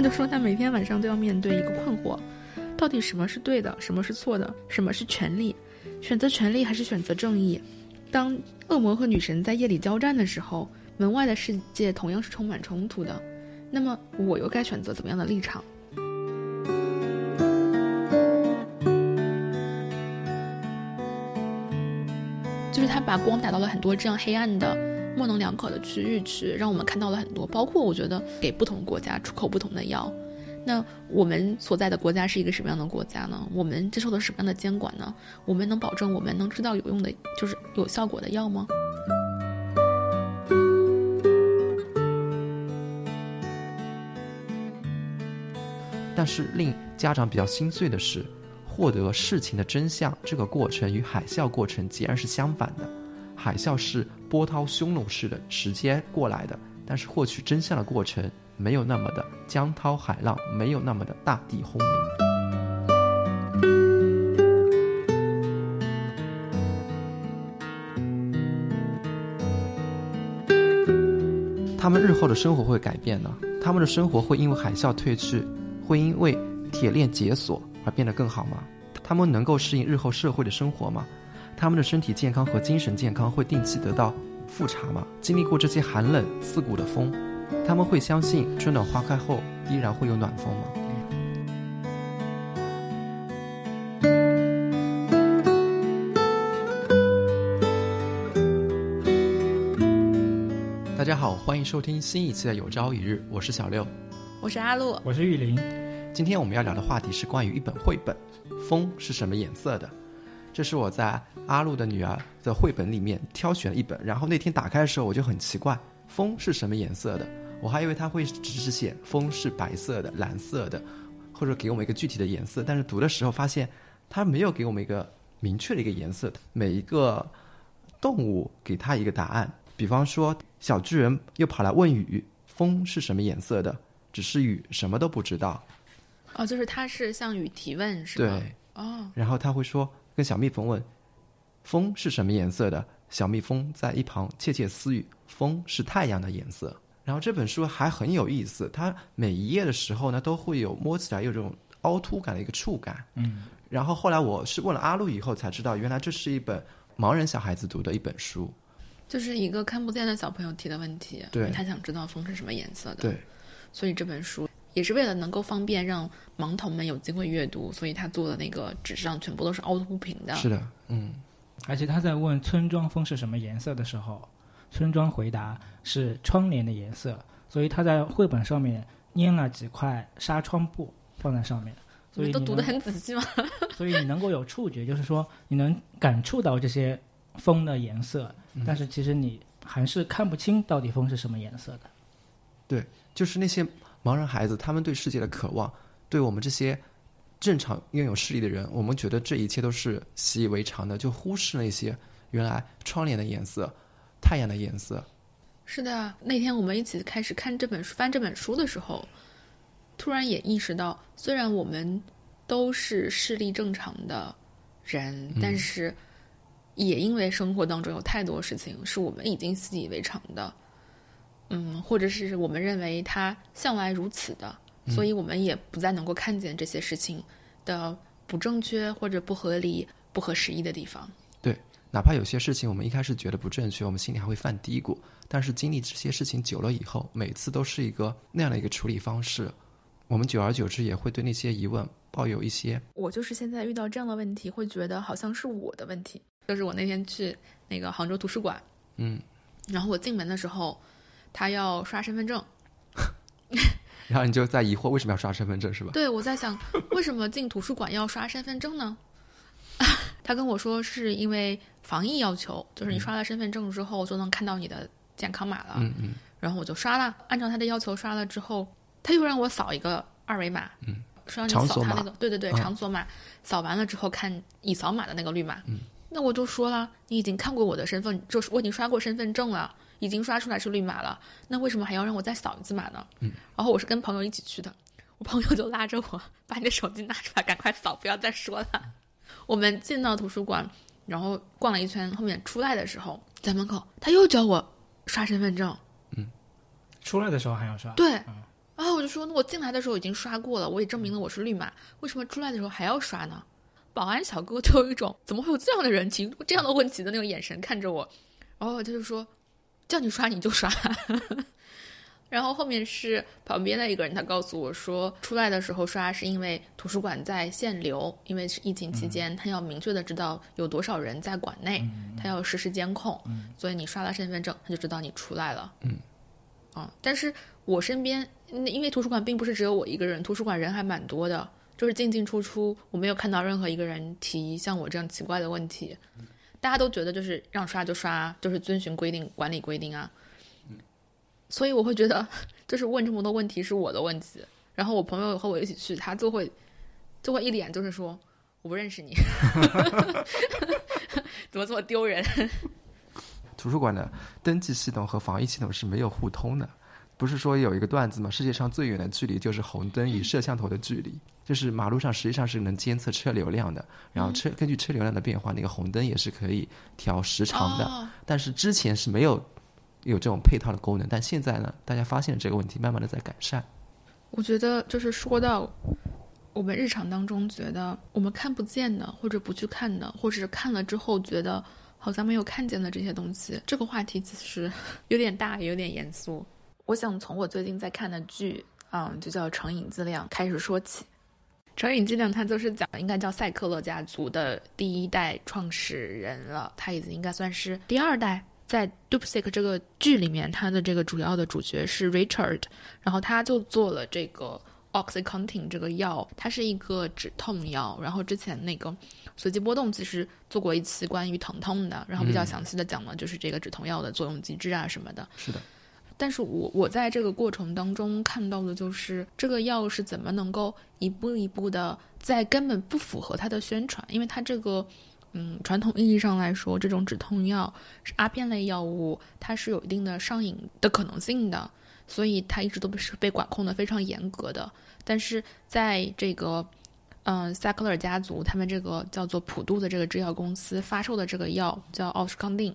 他就说他每天晚上都要面对一个困惑，到底什么是对的，什么是错的，什么是权利，选择权利还是选择正义？当恶魔和女神在夜里交战的时候，门外的世界同样是充满冲突的。那么我又该选择怎么样的立场？就是他把光打到了很多这样黑暗的、模棱两可的区域去，让我们看到了很多。包括我觉得给不同国家出口不同的药，那我们所在的国家是一个什么样的国家呢？我们接受的什么样的监管呢？我们能保证我们能吃到有用的，就是有效果的药吗？但是令家长比较心碎的是。获得事情的真相，这个过程与海啸过程截然是相反的。海啸是波涛汹涌式的直接过来的，但是获取真相的过程没有那么的江涛海浪，没有那么的大地轰鸣。他们日后的生活会改变呢？他们的生活会因为海啸退去，会因为铁链解锁？而变得更好吗？他们能够适应日后社会的生活吗？他们的身体健康和精神健康会定期得到复查吗？经历过这些寒冷刺骨的风，他们会相信春暖花开后依然会有暖风吗？大家好，欢迎收听新一期的《有朝一日》，我是小六，我是阿露，我是玉林。今天我们要聊的话题是关于一本绘本，《风是什么颜色的》。这是我在阿露的女儿的绘本里面挑选了一本，然后那天打开的时候我就很奇怪，风是什么颜色的？我还以为他会只是写风是白色的、蓝色的，或者给我们一个具体的颜色。但是读的时候发现，他没有给我们一个明确的一个颜色。每一个动物给他一个答案，比方说小巨人又跑来问雨，风是什么颜色的？只是雨什么都不知道。哦，就是他是向雨提问，是吗？对，哦。然后他会说，跟小蜜蜂问：“风是什么颜色的？”小蜜蜂在一旁窃窃私语：“风是太阳的颜色。”然后这本书还很有意思，它每一页的时候呢，都会有摸起来有这种凹凸感的一个触感。嗯。然后后来我是问了阿路以后才知道，原来这是一本盲人小孩子读的一本书，就是一个看不见的小朋友提的问题。对。他想知道风是什么颜色的。对。所以这本书。也是为了能够方便让盲童们有机会阅读，所以他做的那个纸上全部都是凹凸不平的。是的，嗯。而且他在问村庄风是什么颜色的时候，村庄回答是窗帘的颜色，所以他在绘本上面粘了几块纱窗布放在上面。所以都读得很仔细吗？所以你能够有触觉，就是说你能感触到这些风的颜色，但是其实你还是看不清到底风是什么颜色的。对，就是那些。盲人孩子，他们对世界的渴望，对我们这些正常拥有视力的人，我们觉得这一切都是习以为常的，就忽视那些原来窗帘的颜色、太阳的颜色。是的，那天我们一起开始看这本书、翻这本书的时候，突然也意识到，虽然我们都是视力正常的人，但是也因为生活当中有太多事情是我们已经习以为常的。嗯，或者是我们认为它向来如此的，所以我们也不再能够看见这些事情的不正确或者不合理、不合时宜的地方。对，哪怕有些事情我们一开始觉得不正确，我们心里还会犯嘀咕，但是经历这些事情久了以后，每次都是一个那样的一个处理方式，我们久而久之也会对那些疑问抱有一些。我就是现在遇到这样的问题，会觉得好像是我的问题。就是我那天去那个杭州图书馆，嗯，然后我进门的时候。他要刷身份证，然后你就在疑惑为什么要刷身份证是吧？对，我在想为什么进图书馆要刷身份证呢？他跟我说是因为防疫要求，就是你刷了身份证之后就能看到你的健康码了。嗯嗯。然后我就刷了，按照他的要求刷了之后，他又让我扫一个二维码。嗯。说让你扫他那个，对对对，场所码。扫完了之后看已扫码的那个绿码。嗯。那我就说了，你已经看过我的身份，就是我已经刷过身份证了。已经刷出来是绿码了，那为什么还要让我再扫一次码呢？嗯，然后我是跟朋友一起去的，我朋友就拉着我把你的手机拿出来，赶快扫，不要再说了。我们进到图书馆，然后逛了一圈，后面出来的时候，在门口他又叫我刷身份证。嗯，出来的时候还要刷。对，然后我就说，那我进来的时候已经刷过了，我也证明了我是绿码，为什么出来的时候还要刷呢？保安小哥就有一种怎么会有这样的人情这样的问题的那种眼神看着我，然后他就说，叫你刷你就刷。然后后面是旁边的一个人，他告诉我说，出来的时候刷是因为图书馆在限流，因为是疫情期间，他要明确的知道有多少人在馆内，他要实时监控，所以你刷了身份证，他就知道你出来了。嗯，啊，但是我身边，因为图书馆并不是只有我一个人，图书馆人还蛮多的，就是进进出出，我没有看到任何一个人提像我这样奇怪的问题，大家都觉得就是让刷就刷，就是遵循规定管理规定啊。所以我会觉得，就是问这么多问题是我的问题。然后我朋友和我一起去，他就会就会一脸就是说我不认识你，怎么这么丢人？图书馆的登记系统和防疫系统是没有互通的。不是说有一个段子吗？世界上最远的距离就是红灯与摄像头的距离。就是马路上实际上是能监测车流量的，然后车根据车流量的变化，那个红灯也是可以调时长的。但是之前是没有。有这种配套的功能，但现在呢，大家发现这个问题，慢慢的在改善。我觉得就是说到我们日常当中觉得我们看不见的，或者不去看的，或者是看了之后觉得好像没有看见的这些东西，这个话题其实 有点大，也有点严肃。我想从我最近在看的剧，嗯，就叫《成瘾剂量》开始说起。《成瘾剂量》它就是讲应该叫赛克勒家族的第一代创始人了，他已经应该算是第二代。在《Dupsic》这个剧里面，他的这个主要的主角是 Richard，然后他就做了这个 Oxycontin 这个药，它是一个止痛药。然后之前那个随机波动其实做过一期关于疼痛的，然后比较详细的讲了就是这个止痛药的作用机制啊什么的。是的。但是我我在这个过程当中看到的就是这个药是怎么能够一步一步的在根本不符合它的宣传，因为它这个。嗯，传统意义上来说，这种止痛药是阿片类药物，它是有一定的上瘾的可能性的，所以它一直都是被管控的非常严格的。但是在这个，嗯，萨克勒家族他们这个叫做普渡的这个制药公司发售的这个药叫奥施康定，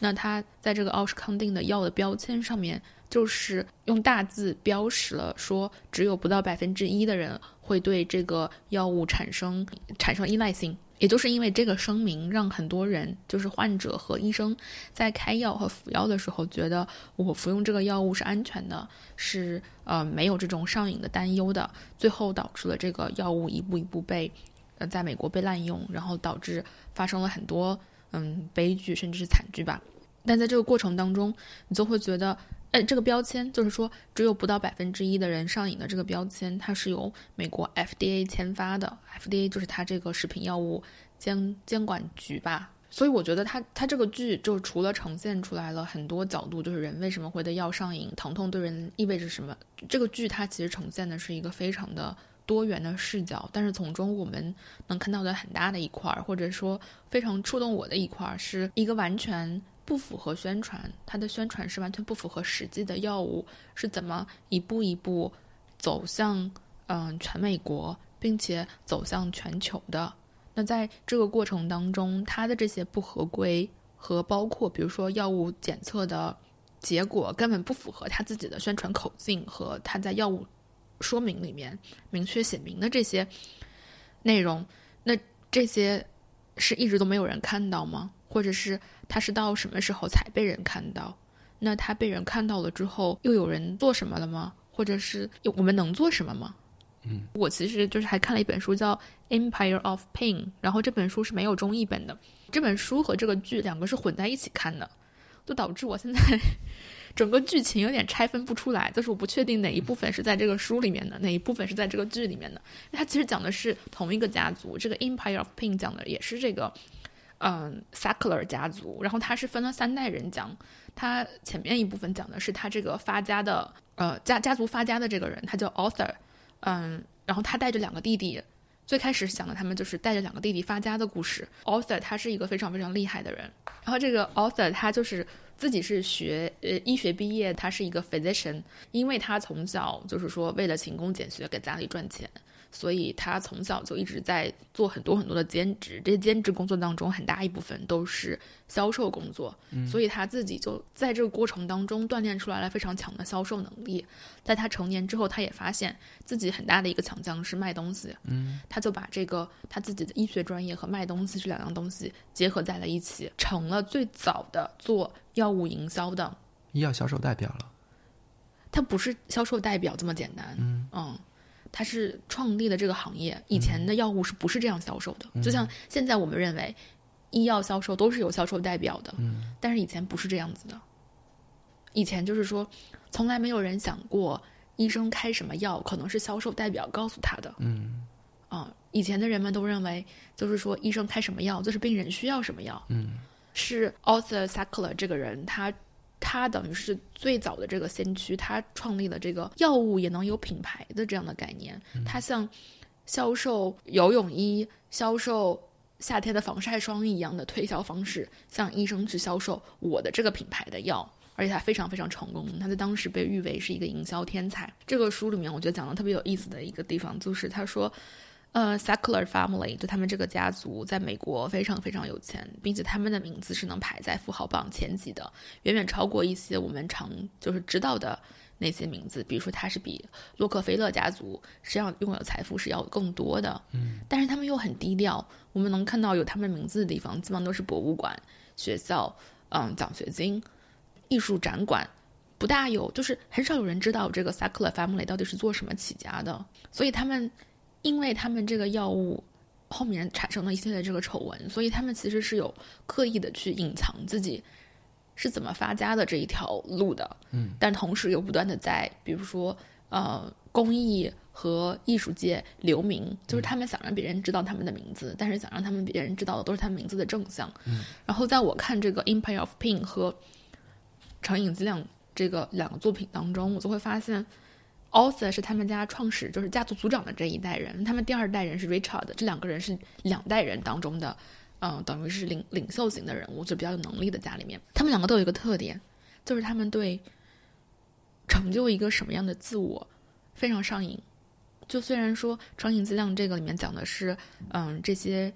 那它在这个奥施康定的药的标签上面，就是用大字标识了，说只有不到百分之一的人会对这个药物产生产生依赖性。也就是因为这个声明，让很多人，就是患者和医生，在开药和服药的时候，觉得我服用这个药物是安全的，是呃没有这种上瘾的担忧的。最后导致了这个药物一步一步被，呃，在美国被滥用，然后导致发生了很多嗯悲剧，甚至是惨剧吧。但在这个过程当中，你就会觉得。哎，这个标签就是说，只有不到百分之一的人上瘾的这个标签，它是由美国 FDA 签发的。FDA 就是它这个食品药物监监管局吧。所以我觉得它它这个剧就除了呈现出来了很多角度，就是人为什么会对药上瘾，疼痛对人意味着什么。这个剧它其实呈现的是一个非常的多元的视角，但是从中我们能看到的很大的一块儿，或者说非常触动我的一块儿，是一个完全。不符合宣传，它的宣传是完全不符合实际的药物是怎么一步一步走向嗯全美国，并且走向全球的。那在这个过程当中，它的这些不合规和包括比如说药物检测的结果根本不符合他自己的宣传口径和他在药物说明里面明确写明的这些内容，那这些是一直都没有人看到吗？或者是？他是到什么时候才被人看到？那他被人看到了之后，又有人做什么了吗？或者是我们能做什么吗？嗯，我其实就是还看了一本书叫《Empire of Pain》，然后这本书是没有中译本的。这本书和这个剧两个是混在一起看的，就导致我现在 整个剧情有点拆分不出来，就是我不确定哪一部分是在这个书里面的，哪一部分是在这个剧里面的。它其实讲的是同一个家族，这个《Empire of Pain》讲的也是这个。嗯，Sackler 家族，然后他是分了三代人讲。他前面一部分讲的是他这个发家的，呃，家家族发家的这个人，他叫 Author。嗯，然后他带着两个弟弟，最开始讲的他们就是带着两个弟弟发家的故事。Author 他是一个非常非常厉害的人，然后这个 Author 他就是自己是学呃医学毕业，他是一个 physician，因为他从小就是说为了勤工俭学给家里赚钱。所以他从小就一直在做很多很多的兼职。这些兼职工作当中，很大一部分都是销售工作，所以他自己就在这个过程当中锻炼出来了非常强的销售能力。在他成年之后，他也发现自己很大的一个强项是卖东西，嗯，他就把这个他自己的医学专业和卖东西这两样东西结合在了一起，成了最早的做药物营销的。医药销售代表了。他不是销售代表这么简单，嗯他是创立的这个行业。以前的药物是不是这样销售的？就像现在我们认为，医药销售都是有销售代表的，嗯但是以前不是这样子的。以前就是说，从来没有人想过医生开什么药可能是销售代表告诉他的。嗯啊、以前的人们都认为，就是说医生开什么药，就是病人需要什么药。嗯是 Arthur Sackler 这个人，他他等于是最早的这个先驱，他创立了这个药物也能有品牌的这样的概念。他像销售游泳衣、销售夏天的防晒霜一样的推销方式，向医生去销售我的这个品牌的药。而且他非常非常成功，他在当时被誉为是一个营销天才。这个书里面，我觉得讲的特别有意思的一个地方，就是他说，呃，Sackler family 就他们这个家族在美国非常非常有钱，并且他们的名字是能排在富豪榜前几的，远远超过一些我们常就是知道的那些名字。比如说，他是比洛克菲勒家族实际上拥有财富是要更多的，嗯，但是他们又很低调。我们能看到有他们名字的地方，基本上都是博物馆、学校，嗯，奖学金、艺术展馆。不大有，就是很少有人知道这个 Sackler family 到底是做什么起家的，所以他们因为他们这个药物后面产生了一系列这个丑闻，所以他们其实是有刻意的去隐藏自己是怎么发家的这一条路的，嗯，但同时又不断的在比如说呃公益和艺术界留名，就是他们想让别人知道他们的名字，但是想让他们别人知道的都是他们名字的正向，嗯，然后在我看这个《Empire of Pin》和《成瘾剂量》这个两个作品当中，我就会发现。Arthur 是他们家创始，就是家族族长的这一代人。他们第二代人是 Richard，这两个人是两代人当中的，嗯、等于是领领袖型的人物，就比较有能力的家里面。他们两个都有一个特点，就是他们对成就一个什么样的自我非常上瘾。就虽然说成瘾剂量这个里面讲的是，嗯，这些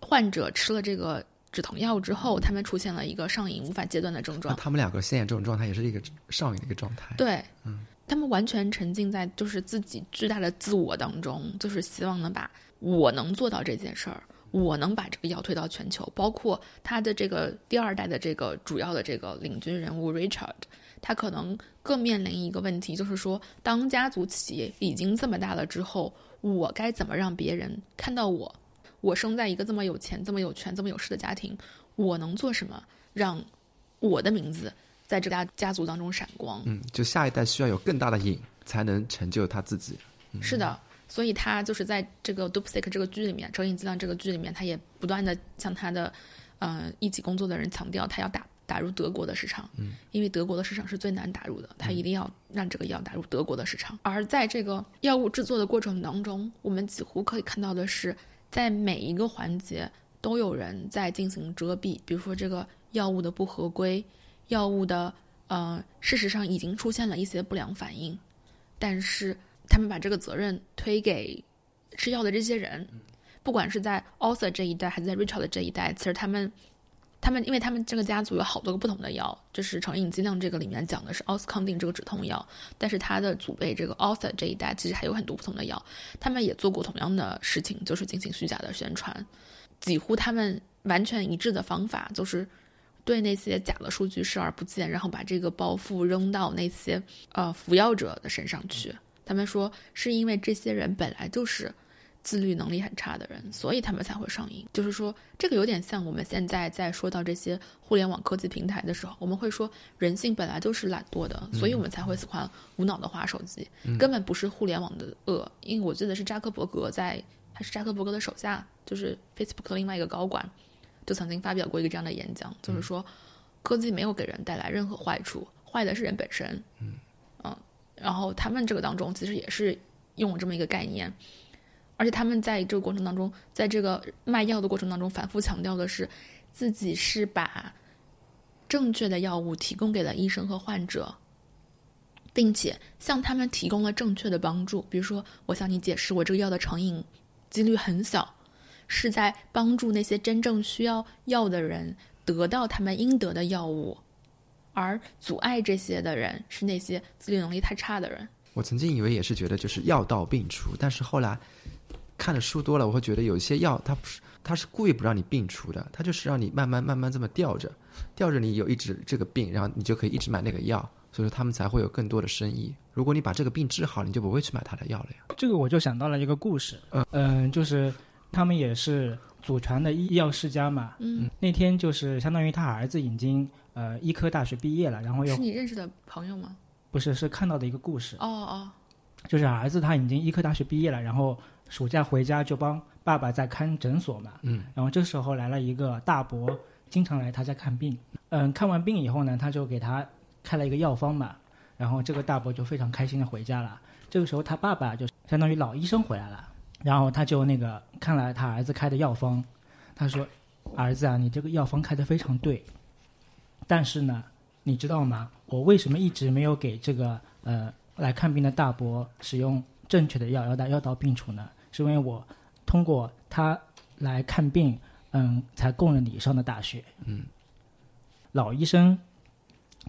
患者吃了这个止疼药之后，他们出现了一个上瘾无法戒断的症那状。他们两个现在这种状态也是一个上瘾的一个状态。对，嗯，他们完全沉浸在就是自己巨大的自我当中，就是希望能把我能做到这件事儿，我能把这个药推到全球。包括他的这个第二代的这个主要的这个领军人物 Richard，他可能更面临一个问题，就是说，当家族企业已经这么大了之后，我该怎么让别人看到我？我生在一个这么有钱、这么有权、这么有势的家庭，我能做什么让我的名字在这个家家族当中闪光？嗯，就下一代需要有更大的瘾，才能成就他自己。是的，所以他就是在这个《Dupsic》这个剧里面，《成瘾剂量》这个剧里面，他也不断的向他的呃一起工作的人强调，他要打打入德国的市场，嗯，因为德国的市场是最难打入的，他一定要让这个药打入德国的市场。而在这个药物制作的过程当中，我们几乎可以看到的是，在每一个环节都有人在进行遮蔽，比如说这个药物的不合规，药物的呃，事实上已经出现了一些不良反应，但是他们把这个责任推给吃药的这些人，不管是在 Arthur 这一代还是在 Richard 的这一代，其实他们。他们，因为他们这个家族有好多个不同的药，就是成瘾剂量这个里面讲的是奥司康定这个止痛药，但是他的祖辈这个 Arthur 这一代其实还有很多不同的药，他们也做过同样的事情，就是进行虚假的宣传，几乎他们完全一致的方法就是对那些假的数据视而不见，然后把这个包袱扔到那些呃服药者的身上去。他们说是因为这些人本来就是自律能力很差的人，所以他们才会上瘾。就是说，这个有点像我们现在在说到这些互联网科技平台的时候，我们会说人性本来就是懒惰的，所以我们才会喜欢无脑的划手机，根本不是互联网的恶。因为我记得是扎克伯格在，还是扎克伯格的手下，就是 Facebook 的另外一个高管，就曾经发表过一个这样的演讲，就是说科技没有给人带来任何坏处，坏的是人本身。嗯然后他们这个当中其实也是用了这么一个概念，而且他们在这个过程当中，在这个卖药的过程当中，反复强调的是自己是把正确的药物提供给了医生和患者，并且向他们提供了正确的帮助。比如说，我向你解释，我这个药的成瘾几率很小，是在帮助那些真正需要药的人得到他们应得的药物，而阻碍这些的人是那些自律能力太差的人。我曾经以为也是觉得就是药到病除，但是后来看的书多了，我会觉得有一些药它不是，它是故意不让你病除的，它就是让你慢慢慢慢这么吊着，吊着你有一直这个病，然后你就可以一直买那个药，所以说他们才会有更多的生意。如果你把这个病治好，你就不会去买他的药了呀。这个我就想到了一个故事，嗯、就是他们也是祖传的医药世家嘛。嗯，那天就是相当于他儿子已经呃医科大学毕业了，然后又是你认识的朋友吗？不是是看到的一个故事，哦哦，就是儿子他已经医科大学毕业了，然后暑假回家就帮爸爸在看诊所嘛。嗯，然后这时候来了一个大伯，经常来他家看病。嗯，看完病以后呢，他就给他开了一个药方嘛。然后这个大伯就非常开心的回家了。这个时候他爸爸就相当于老医生回来了，然后他就那个看了他儿子开的药方，他说：“儿子啊，你这个药方开的非常对，但是呢，你知道吗？我为什么一直没有给这个呃来看病的大伯使用正确的药要到药到病除呢？是因为我通过他来看病，嗯，才供了你上的大学。嗯，老医生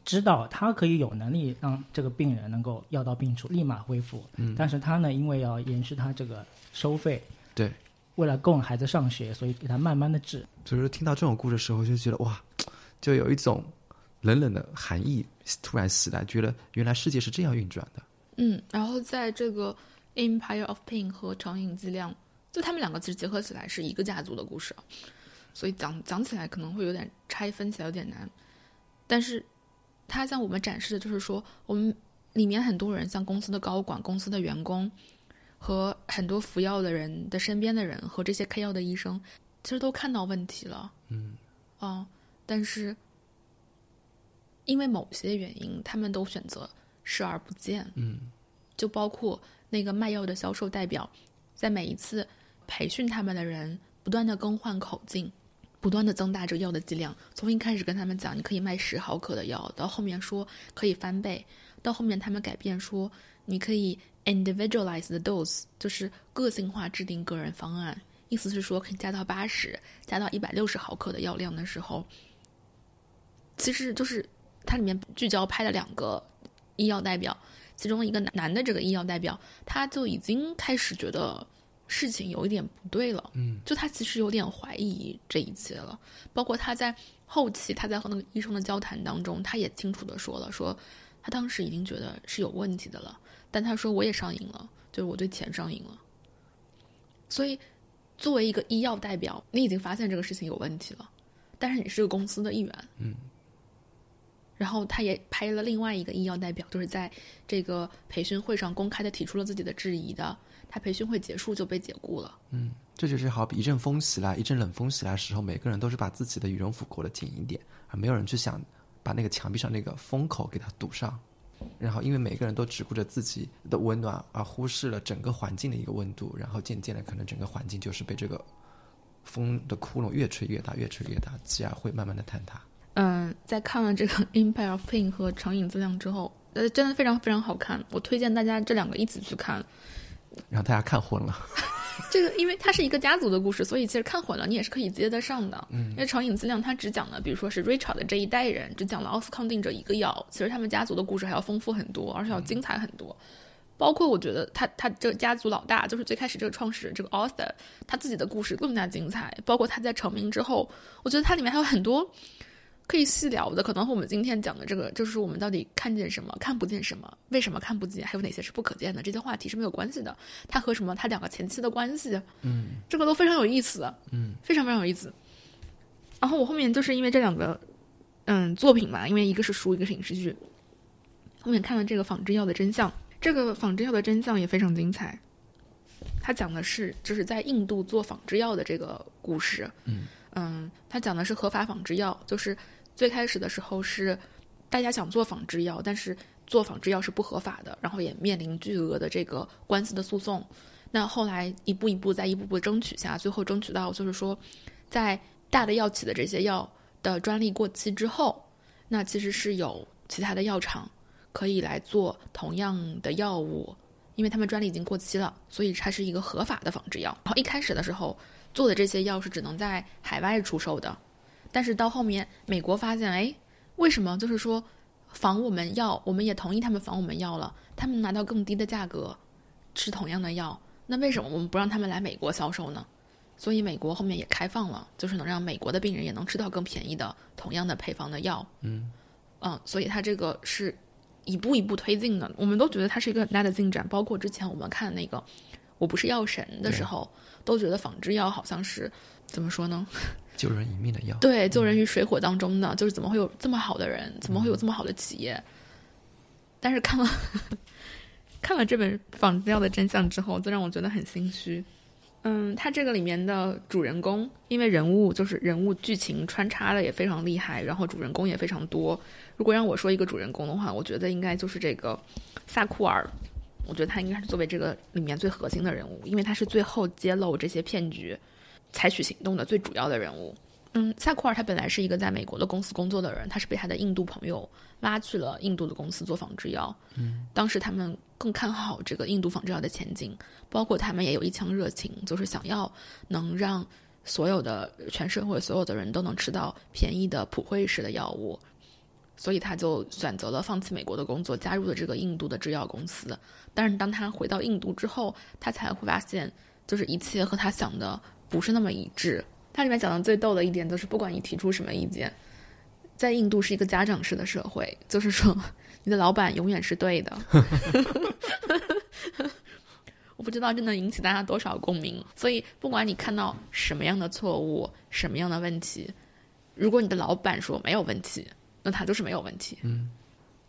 知道他可以有能力让这个病人能够药到病除，立马恢复。嗯，但是他呢，因为要延续他这个收费，对，为了供孩子上学，所以给他慢慢的治。所以说听到这种故事的时候，就觉得哇，就有一种冷冷的寒意突然袭来，觉得原来世界是这样运转的。嗯，然后在这个《Empire of Pain》和《长影剂量》，就他们两个其实结合起来是一个家族的故事啊，所以讲讲起来可能会有点拆分起来有点难，但是它向我们展示的就是说，我们里面很多人，像公司的高管、公司的员工和很多服药的人的身边的人和这些开药的医生，其实都看到问题了，嗯，啊，但是因为某些原因，他们都选择视而不见。嗯，就包括那个卖药的销售代表，在每一次培训他们的人，不断的更换口径，不断的增大这个药的剂量。从一开始跟他们讲你可以卖十毫克的药，到后面说可以翻倍，到后面他们改变说你可以 individualize the dose，就是个性化制定个人方案。意思是说可以加到八十，加到一百六十毫克的药量的时候，其实就是它里面聚焦拍了两个医药代表，其中一个男的这个医药代表，他就已经开始觉得事情有一点不对了，嗯，就他其实有点怀疑这一切了。包括他在后期他在和那个医生的交谈当中，他也清楚的说了，说他当时已经觉得是有问题的了，但他说我也上瘾了，就是我对钱上瘾了。所以，作为一个医药代表，你已经发现这个事情有问题了，但是你是个公司的一员，嗯。然后他也拍了另外一个医药代表，就是在这个培训会上公开的提出了自己的质疑的。他培训会结束就被解雇了。嗯，这就是好比一阵风袭来，一阵冷风袭来的时候，每个人都是把自己的羽绒服裹得紧一点，而没有人去想把那个墙壁上那个风口给它堵上。然后，因为每个人都只顾着自己的温暖，而忽视了整个环境的一个温度，然后渐渐的，可能整个环境就是被这个风的窟窿越吹越大，越吹越大，继而会慢慢的坍塌。嗯，在看了这个《Empire of Pain》和《成瘾质量》之后，呃，真的非常非常好看，我推荐大家这两个一起去看。然后大家看混了，这个因为它是一个家族的故事，所以其实看混了你也是可以接得上的。嗯，因为《成瘾质量》它只讲了，比如说是 Richard 的这一代人，只讲了奥斯康定这一个药，其实他们家族的故事还要丰富很多，而且要精彩很多。包括我觉得他他这个家族老大，就是最开始这个创始人这个 author，他自己的故事更加精彩。包括他在成名之后，我觉得它里面还有很多可以细聊的，可能和我们今天讲的这个，就是我们到底看见什么，看不见什么，为什么看不见，还有哪些是不可见的，这些话题是没有关系的。它和什么它两个前期的关系，嗯，这个都非常有意思，嗯，非常非常有意思。然后我后面就是因为这两个嗯作品嘛，因为一个是书，一个是影视剧，后面看了这个《仿制药的真相》，这个《仿制药的真相》也非常精彩。他讲的是就是在印度做仿制药的这个故事，嗯嗯，它讲的是合法仿制药，就是最开始的时候是大家想做仿制药，但是做仿制药是不合法的，然后也面临巨额的这个官司的诉讼。那后来一步一步在一步步争取下，最后争取到就是说，在大的药企的这些药的专利过期之后，那其实是有其他的药厂可以来做同样的药物，因为他们专利已经过期了，所以它是一个合法的仿制药。然后一开始的时候做的这些药是只能在海外出售的，但是到后面美国发现，哎，为什么就是说仿我们药，我们也同意他们仿我们药了，他们拿到更低的价格吃同样的药，那为什么我们不让他们来美国销售呢？所以美国后面也开放了，就是能让美国的病人也能吃到更便宜的同样的配方的药。嗯嗯，所以它这个是一步一步推进的，我们都觉得它是一个很大的进展。包括之前我们看那个《我不是药神》的时候，都觉得仿制药好像是怎么说呢？救人一命的药。对，救人于水火当中的，就是怎么会有这么好的人，怎么会有这么好的企业？但是看了 看了这本《仿制药的真相》之后，就让我觉得很心虚。嗯，它这个里面的主人公，因为人物就是人物剧情穿插的也非常厉害，然后主人公也非常多。如果让我说一个主人公的话，我觉得应该就是这个萨库尔。我觉得他应该是作为这个里面最核心的人物，因为他是最后揭露这些骗局、采取行动的最主要的人物。嗯，萨库尔他本来是一个在美国的公司工作的人，他是被他的印度朋友拉去了印度的公司做仿制药。嗯，当时他们更看好这个印度仿制药的前景，包括他们也有一腔热情，就是想要能让所有的全社会所有的人都能吃到便宜的普惠式的药物，所以他就选择了放弃美国的工作，加入了这个印度的制药公司。但是当他回到印度之后，他才会发现，就是一切和他想的不是那么一致。它里面讲的最逗的一点就是，不管你提出什么意见，在印度是一个家长式的社会，就是说你的老板永远是对的。我不知道这能引起大家多少共鸣。所以，不管你看到什么样的错误、什么样的问题，如果你的老板说没有问题，那他就是没有问题。嗯，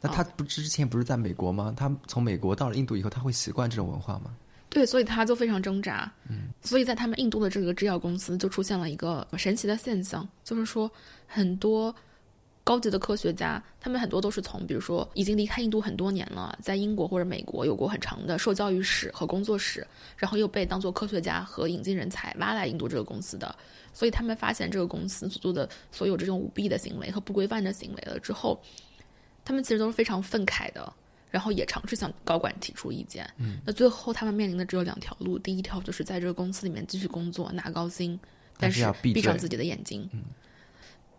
那他不之前不是在美国吗？他从美国到了印度以后，他会习惯这种文化吗？对，所以他就非常挣扎。嗯，所以在他们印度的这个制药公司就出现了一个神奇的现象，就是说很多高级的科学家，他们很多都是从比如说已经离开印度很多年了，在英国或者美国有过很长的受教育史和工作史，然后又被当做科学家和引进人才挖来印度这个公司的。所以他们发现这个公司所做的所有这种舞弊的行为和不规范的行为了之后，他们其实都是非常愤慨的。然后也尝试向高管提出意见，嗯，那最后他们面临的只有两条路，第一条就是在这个公司里面继续工作拿高薪，但是闭上自己的眼睛，嗯，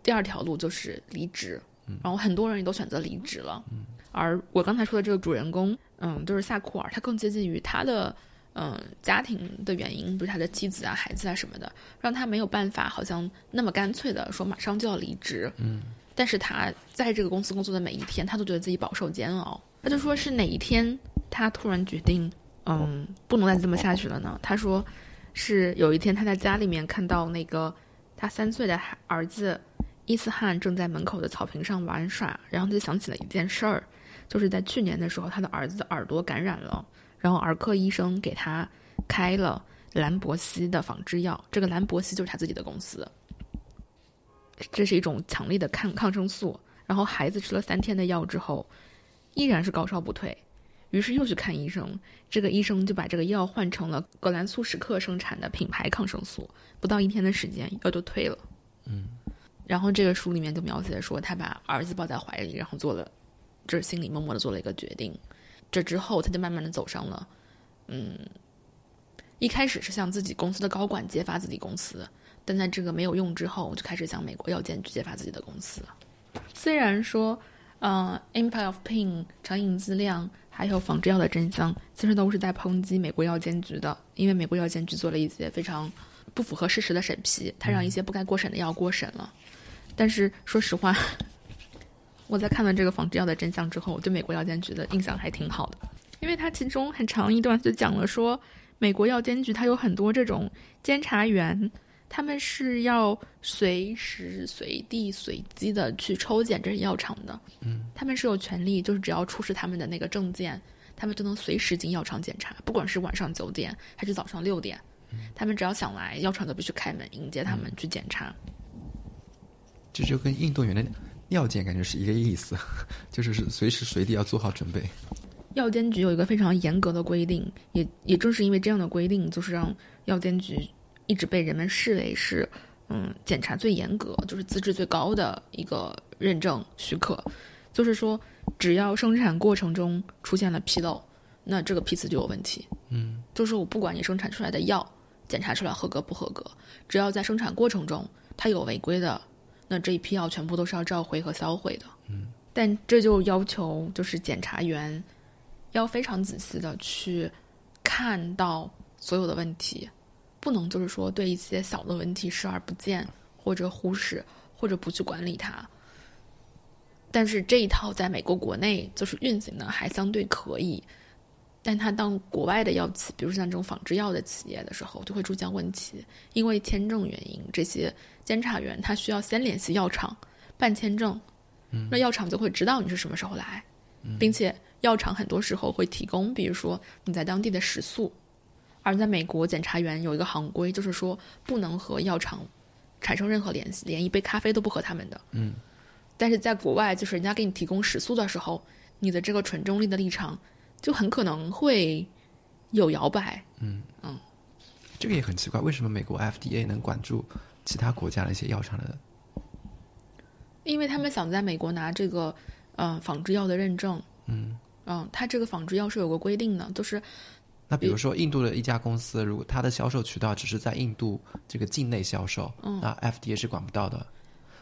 第二条路就是离职，嗯，然后很多人也都选择离职了，嗯，而我刚才说的这个主人公，嗯，就是萨库尔，他更接近于他的嗯家庭的原因，比如他的妻子啊、孩子啊什么的，让他没有办法好像那么干脆的说马上就要离职，嗯，但是他在这个公司工作的每一天，他都觉得自己饱受煎熬。他就说是哪一天，他突然决定，嗯，不能再这么下去了呢？他说，是有一天他在家里面看到那个他三岁的儿子伊斯汉正在门口的草坪上玩耍，然后他就想起了一件事儿，就是在去年的时候，他的儿子耳朵感染了，然后儿科医生给他开了兰博西的仿制药，这个兰博西就是他自己的公司，这是一种强力的抗抗生素，然后孩子吃了三天的药之后。依然是高烧不退，于是又去看医生。这个医生就把这个药换成了格兰素史克生产的品牌抗生素，不到一天的时间，药就退了。嗯，然后这个书里面就描写说，他把儿子抱在怀里，然后做了，就是心里默默的做了一个决定。这之后，他就慢慢的走上了，嗯，一开始是向自己公司的高管揭发自己公司，但在这个没有用之后，就开始向美国药监局揭发自己的公司。虽然说。嗯，《Empire of Pain》成瘾自量，还有仿制药的真相，其实都是在抨击美国药监局的，因为美国药监局做了一些非常不符合事实的审批，他让一些不该过审的药过审了。但是说实话，我在看了这个仿制药的真相之后，我对美国药监局的印象还挺好的，因为它其中很长一段就讲了说，美国药监局它有很多这种监察员。他们是要随时随地随机的去抽检这些药厂的，嗯，他们是有权利，就是只要出示他们的那个证件，他们就能随时进药厂检查，不管是晚上九点还是早上六点，他们只要想来，药厂都必须开门迎接他们去检查。这就跟运动员的尿检感觉是一个意思，就是是随时随地要做好准备。药监局有一个非常严格的规定，也也正是因为这样的规定，就是让药监局。一直被人们视为是，嗯，检查最严格，就是资质最高的一个认证许可。就是说，只要生产过程中出现了纰漏，那这个批次就有问题。嗯，就是我不管你生产出来的药检查出来合格不合格，只要在生产过程中它有违规的，那这一批药全部都是要召回和销毁的。嗯，但这就要求就是检查员要非常仔细的去看到所有的问题，不能就是说对一些小的问题视而不见，或者忽视，或者不去管理它。但是这一套在美国国内就是运行的还相对可以，但它当国外的药企，比如像这种仿制药的企业的时候，就会出现问题，因为签证原因，这些监察员他需要先联系药厂办签证，那药厂就会知道你是什么时候来，并且药厂很多时候会提供，比如说你在当地的食宿，而在美国检察员有一个行规，就是说不能和药厂产生任何联系，连一杯咖啡都不喝他们的。嗯，但是在国外，就是人家给你提供食宿的时候，你的这个纯中立的立场就很可能会有摇摆。嗯嗯这个也很奇怪，为什么美国 FDA 能管住其他国家的一些药厂的？因为他们想在美国拿这个，嗯、仿制药的认证。嗯嗯，它这个仿制药是有个规定的，就是那比如说印度的一家公司，如果它的销售渠道只是在印度这个境内销售，嗯那 FDA 是管不到的。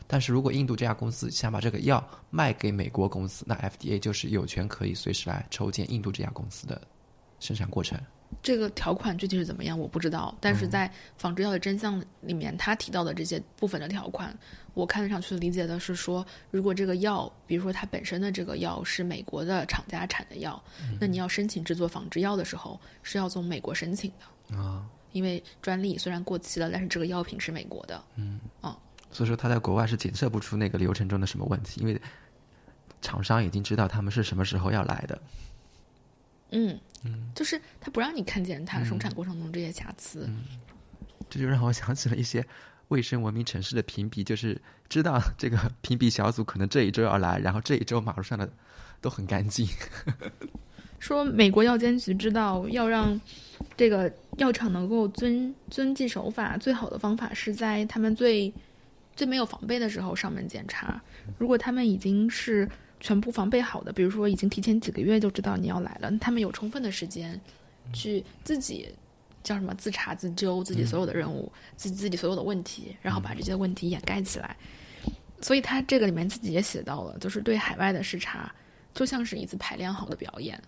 但是如果印度这家公司想把这个药卖给美国公司，那 FDA 就是有权可以随时来抽检印度这家公司的生产过程。这个条款具体是怎么样，我不知道。但是在仿制药的真相里面，他提到的这些部分的条款，我看得上去理解的是说，如果这个药，比如说它本身的这个药是美国的厂家产的药，那你要申请制作仿制药的时候，是要从美国申请的。啊，因为专利虽然过期了，但是这个药品是美国的。嗯啊所以说他在国外是检测不出那个流程中的什么问题，因为厂商已经知道他们是什么时候要来的。嗯，就是他不让你看见他生产过程中这些瑕疵。这就让我想起了一些卫生文明城市的评比，就是知道这个评比小组可能这一周要来，然后这一周马路上的都很干净。说美国药监局知道要让这个药厂能够遵遵纪守法，最好的方法是在他们最最没有防备的时候上门检查。如果他们已经是全部防备好的，比如说已经提前几个月就知道你要来了，他们有充分的时间去自己叫什么自查自纠自己所有的任务，自己自己所有的问题，然后把这些问题掩盖起来。所以他这个里面自己也写到了，就是对海外的视察，就像是一次排练好的表演。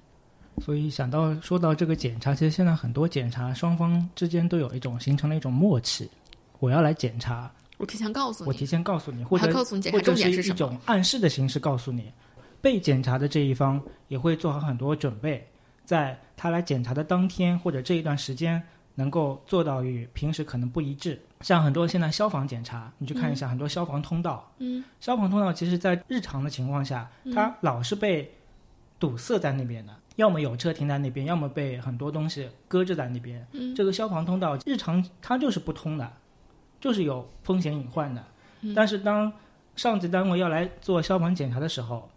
所以想到说到这个检查，其实现在很多检查双方之间都有一种形成了一种默契。我要来检查，我提前告诉你我提，前告诉你，或者告诉你检查或者是一重点是什么。种暗示的形式告诉你。被检查的这一方也会做好很多准备，在他来检查的当天或者这一段时间，能够做到与平时可能不一致。像很多现在消防检查，你去看一下，很多消防通道，嗯，消防通道其实在日常的情况下，它老是被堵塞在那边的，要么有车停在那边，要么被很多东西搁置在那边。嗯这个消防通道日常它就是不通的，就是有风险隐患的。嗯但是当上级单位要来做消防检查的时候，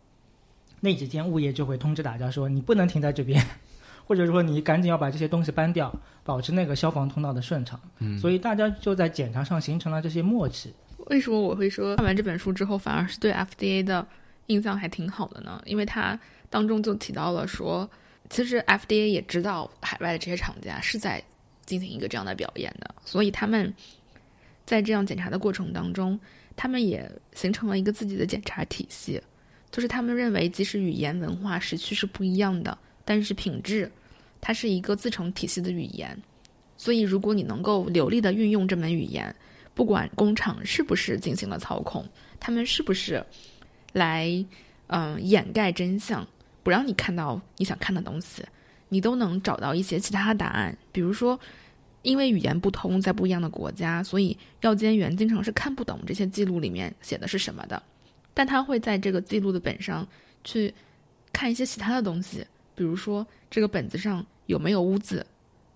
那几天物业就会通知大家说，你不能停在这边，或者说你赶紧要把这些东西搬掉，保持那个消防通道的顺畅。嗯所以大家就在检查上形成了这些默契。为什么我会说看完这本书之后，反而是对 FDA 的印象还挺好的呢？因为它当中就提到了说，其实 FDA 也知道海外的这些厂家是在进行一个这样的表演的，所以他们在这样检查的过程当中，他们也形成了一个自己的检查体系，就是他们认为，即使语言文化时区是不一样的，但是品质它是一个自成体系的语言，所以如果你能够流利的运用这门语言。不管工厂是不是进行了操控，他们是不是来嗯、掩盖真相，不让你看到你想看的东西，你都能找到一些其他答案。比如说，因为语言不通，在不一样的国家，所以药监员经常是看不懂这些记录里面写的是什么的，但他会在这个记录的本上去看一些其他的东西，比如说这个本子上有没有污渍，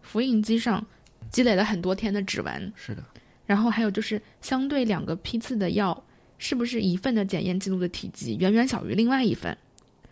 复印机上积累了很多天的指纹。是的，然后还有就是，相对两个批次的药，是不是一份的检验记录的体积远远小于另外一份？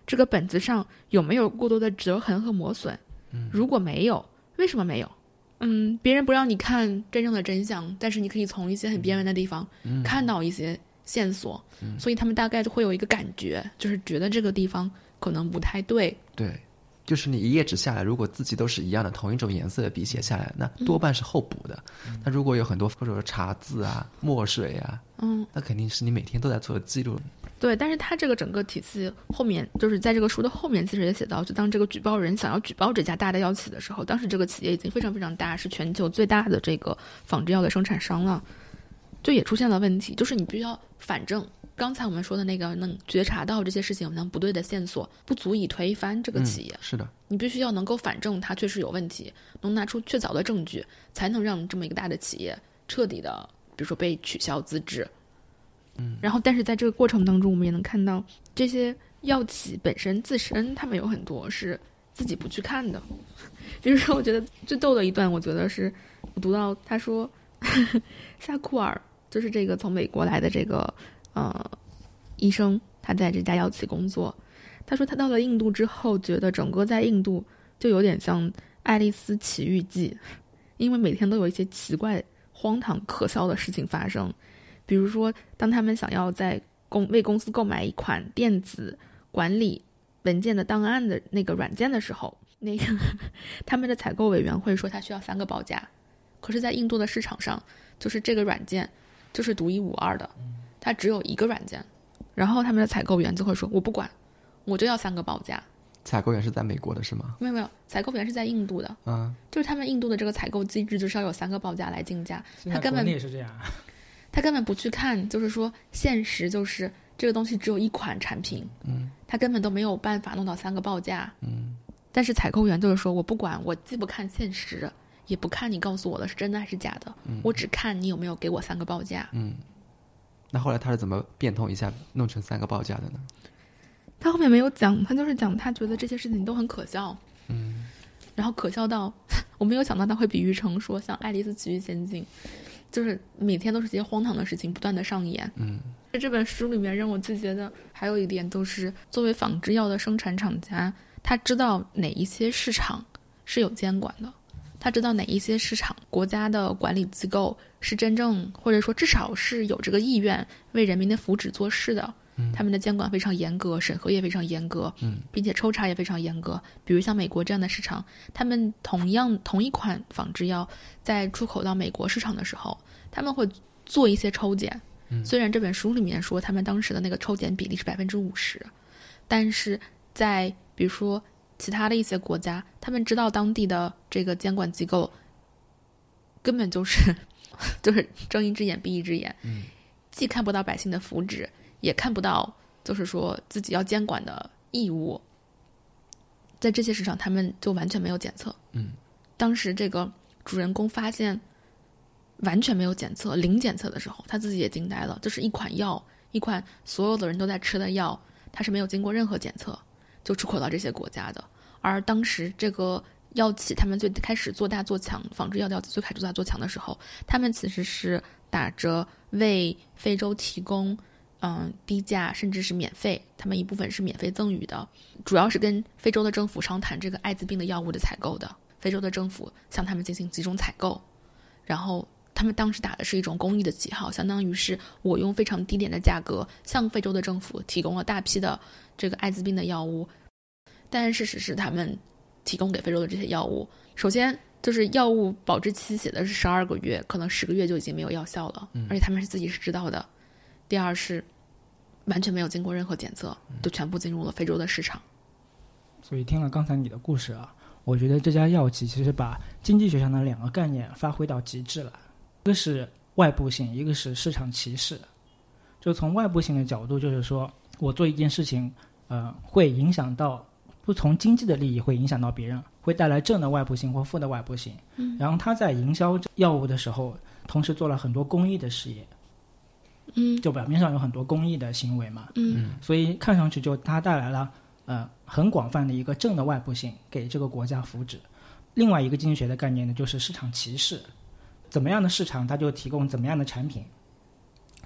这个本子上有没有过多的折痕和磨损？嗯如果没有，为什么没有？嗯，别人不让你看真正的真相，但是你可以从一些很边缘的地方看到一些线索，所以他们大概就会有一个感觉，就是觉得这个地方可能不太对。对，就是你一页纸下来，如果字迹都是一样的，同一种颜色的笔写下来，那多半是后补的。那如果有很多或者说茶渍啊、墨水啊，嗯，那肯定是你每天都在做记录。对，但是他这个整个体系后面，就是在这个书的后面，其实也写到，就当这个举报人想要举报这家大的药企的时候，当时这个企业已经非常非常大，是全球最大的这个仿制药的生产商了，就也出现了问题，就是你必须要反正刚才我们说的那个能觉察到这些事情有能不对的线索，不足以推翻这个企业，是的，你必须要能够反证它确实有问题，能拿出确凿的证据，才能让这么一个大的企业彻底的，比如说被取消资质。嗯，然后但是在这个过程当中，我们也能看到这些药企本身自身，他们有很多是自己不去看的。比如说，我觉得最逗的一段，我觉得是我读到他说，夏库尔就是这个从美国来的这个呃医生，他在这家药企工作。他说他到了印度之后，觉得整个在印度就有点像《爱丽丝奇遇记》，因为每天都有一些奇怪、荒唐、可笑的事情发生。比如说，当他们想要在公为公司购买一款电子管理文件的档案的那个软件的时候，那个 他们的采购委员会说他需要三个报价，可是，在印度的市场上，就是这个软件就是独一无二的，它只有一个软件，然后他们的采购员就会说：“我不管，我就要三个报价。”采购员是在美国的是吗？没有没有，采购员是在印度的，嗯，就是他们印度的这个采购机制就是要有三个报价来竞价，他根本也是这样。他根本不去看，就是说，现实就是这个东西只有一款产品，嗯，他根本都没有办法弄到三个报价，嗯，但是采购员就是说，我不管，我既不看现实，也不看你告诉我的是真的还是假的，我只看你有没有给我三个报价，嗯，那后来他是怎么变通一下弄成三个报价的呢？他后面没有讲，他就是讲他觉得这些事情都很可笑，嗯，然后可笑到 我没有想到他会比喻成说像《爱丽丝奇遇仙境》。就是每天都是这些荒唐的事情不断的上演。嗯，在这本书里面，让我最觉得还有一点都是，作为仿制药的生产厂家，他知道哪一些市场是有监管的，他知道哪一些市场国家的管理机构是真正或者说至少是有这个意愿为人民的福祉做事的。他们的监管非常严格，审核也非常严格，嗯，并且抽查也非常严格。比如像美国这样的市场，他们同样同一款仿制药在出口到美国市场的时候，他们会做一些抽检。虽然这本书里面说他们当时的那个抽检比例是百分之五十，但是在比如说其他的一些国家，他们知道当地的这个监管机构根本就是 就是睁一只眼闭一只眼，嗯，既看不到百姓的福祉。也看不到，就是说自己要监管的义务，在这些市场，他们就完全没有检测。嗯，当时这个主人公发现完全没有检测、零检测的时候，他自己也惊呆了。就是一款药，一款所有的人都在吃的药，它是没有经过任何检测就出口到这些国家的。而当时这个药企，他们最开始做大做强，仿制药药企最开始做大做强的时候，他们其实是打着为非洲提供。嗯，低价甚至是免费，他们一部分是免费赠予的，主要是跟非洲的政府商谈这个艾滋病的药物的采购的。非洲的政府向他们进行集中采购，然后他们当时打的是一种公益的旗号，相当于是我用非常低廉的价格向非洲的政府提供了大批的这个艾滋病的药物。但事实是，他们提供给非洲的这些药物，首先就是药物保质期写的是十二个月，可能十个月就已经没有药效了，而且他们是自己是知道的。第二是。完全没有经过任何检测，就全部进入了非洲的市场。所以听了刚才你的故事啊，我觉得这家药企其实把经济学上的两个概念发挥到极致了，一个是外部性，一个是市场歧视。就从外部性的角度，就是说我做一件事情，呃，会影响到不从经济的利益，会影响到别人，会带来正的外部性或负的外部性。嗯。然后他在营销药物的时候，同时做了很多公益的事业。嗯，就表面上有很多公益的行为嘛，嗯，所以看上去就它带来了呃很广泛的一个正的外部性，给这个国家福祉。另外一个经济学的概念呢，就是市场歧视，怎么样的市场它就提供怎么样的产品，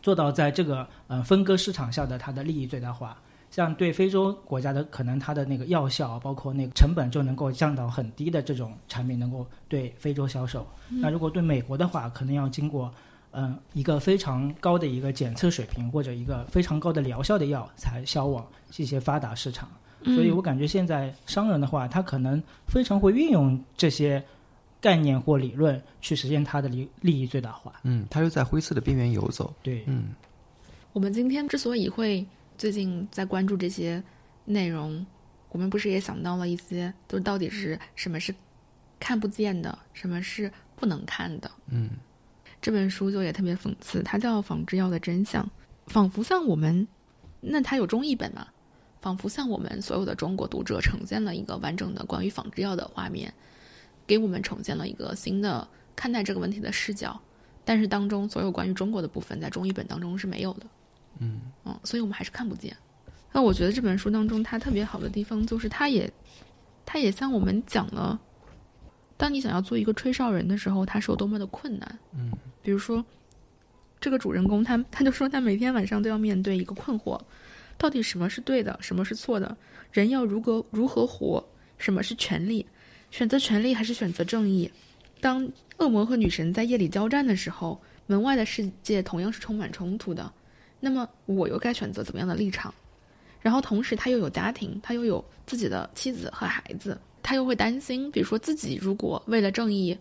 做到在这个呃分割市场下的它的利益最大化。像对非洲国家的可能它的那个药效，包括那个成本就能够降到很低的这种产品，能够对非洲销售。那如果对美国的话，可能要经过。嗯，一个非常高的一个检测水平或者一个非常高的疗效的药才销往这些发达市场。所以我感觉现在商人的话，他可能非常会运用这些概念或理论去实现他的利利益最大化。嗯，他又在灰色的边缘游走。对，嗯，我们今天之所以会最近在关注这些内容，我们不是也想到了一些，就到底是什么是看不见的，什么是不能看的。嗯，这本书就也特别讽刺，它叫《仿制药的真相》，仿佛像我们，那它有中译本嘛？仿佛像我们所有的中国读者呈现了一个完整的关于仿制药的画面，给我们呈现了一个新的看待这个问题的视角。但是当中所有关于中国的部分，在中译本当中是没有的。嗯嗯，所以我们还是看不见。那我觉得这本书当中它特别好的地方，就是它也，它也向我们讲了，当你想要做一个吹哨人的时候，它是有多么的困难。嗯，比如说，这个主人公他他就说他每天晚上都要面对一个困惑，到底什么是对的，什么是错的？人要如何如何活？什么是权利？选择权利还是选择正义？当恶魔和女神在夜里交战的时候，门外的世界同样是充满冲突的。那么我又该选择怎么样的立场？然后同时他又有家庭，他又有自己的妻子和孩子，他又会担心，比如说自己如果为了正义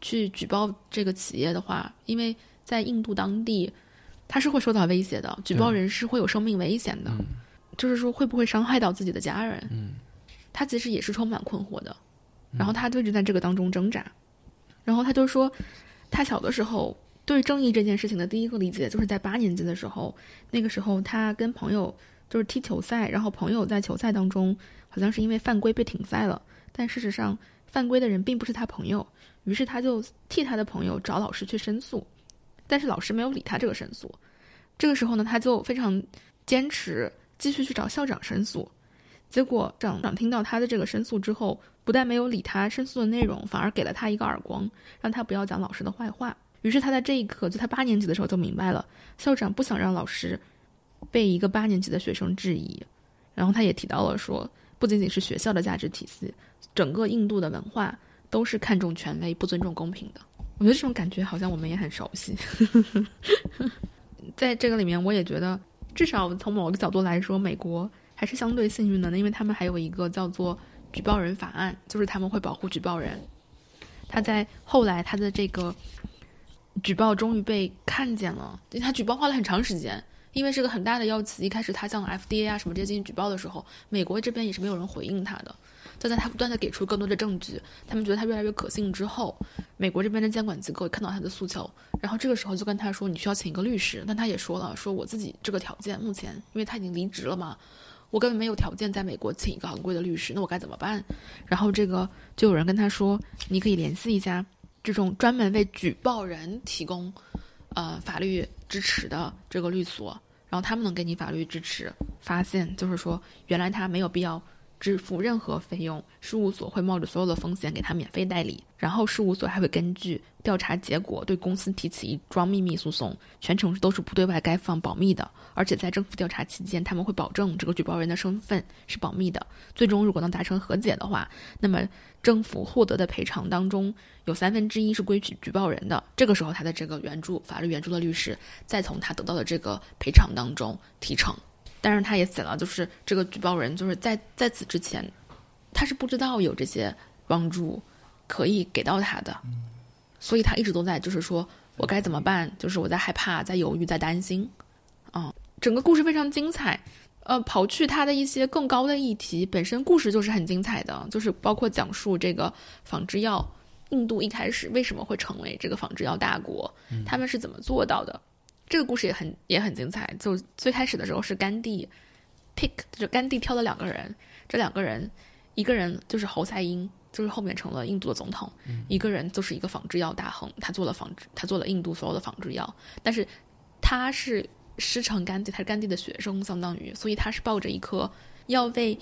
去举报这个企业的话，因为在印度当地他是会受到威胁的，举报人是会有生命危险的，就是说会不会伤害到自己的家人？嗯，他其实也是充满困惑的，然后他就一直在这个当中挣扎，然后他就说，他小的时候。对正义这件事情的第一个理解，就是在八年级的时候，那个时候他跟朋友就是踢球赛，然后朋友在球赛当中好像是因为犯规被停赛了，但事实上犯规的人并不是他朋友，于是他就替他的朋友找老师去申诉，但是老师没有理他这个申诉，这个时候呢，他就非常坚持继续去找校长申诉，结果校长听到他的这个申诉之后，不但没有理他申诉的内容，反而给了他一个耳光，让他不要讲老师的坏话。于是他在这一刻，就他八年级的时候就明白了，校长不想让老师被一个八年级的学生质疑。然后他也提到了说，不仅仅是学校的价值体系，整个印度的文化都是看重权威、不尊重公平的。我觉得这种感觉好像我们也很熟悉。在这个里面，我也觉得，至少从某个角度来说，美国还是相对幸运的，因为他们还有一个叫做举报人法案，就是他们会保护举报人。他在后来他的这个。举报终于被看见了，因为他举报花了很长时间，因为是个很大的药企。一开始他向 FDA 啊什么这些进行举报的时候，美国这边也是没有人回应他的。就在他不断的给出更多的证据，他们觉得他越来越可信之后，美国这边的监管机构看到他的诉求，然后这个时候就跟他说：“你需要请一个律师。”但他也说了：“说我自己这个条件目前，因为他已经离职了嘛，我根本没有条件在美国请一个昂贵的律师，那我该怎么办？”然后这个就有人跟他说：“你可以联系一下。”这种专门为举报人提供，呃，法律支持的这个律所，然后他们能给你法律支持。发现就是说，原来他没有必要支付任何费用，事务所会冒着所有的风险给他免费代理，然后事务所还会根据调查结果对公司提起一桩秘密诉讼，全程都是不对外开放、保密的。而且在政府调查期间，他们会保证这个举报人的身份是保密的。最终如果能达成和解的话，那么。政府获得的赔偿当中，有三分之一是归举举报人的。这个时候，他的这个援助法律援助的律师再从他得到的这个赔偿当中提成。但是他也写了，就是这个举报人就是在在此之前，他是不知道有这些帮助可以给到他的，所以他一直都在就是说我该怎么办？就是我在害怕，在犹豫，在担心。啊，整个故事非常精彩。呃，刨去他的一些更高的议题，本身故事就是很精彩的，就是包括讲述这个仿制药，印度一开始为什么会成为这个仿制药大国，他们是怎么做到的，这个故事也很也很精彩。就最开始的时候是甘地，pick 就甘地挑了两个人，这两个人，一个人就是侯赛因，就是后面成了印度的总统，一个人就是一个仿制药大亨，他做了仿制，他做了印度所有的仿制药，但是他是。师承甘地，他是甘地的学生，相当于，所以他是抱着一颗要为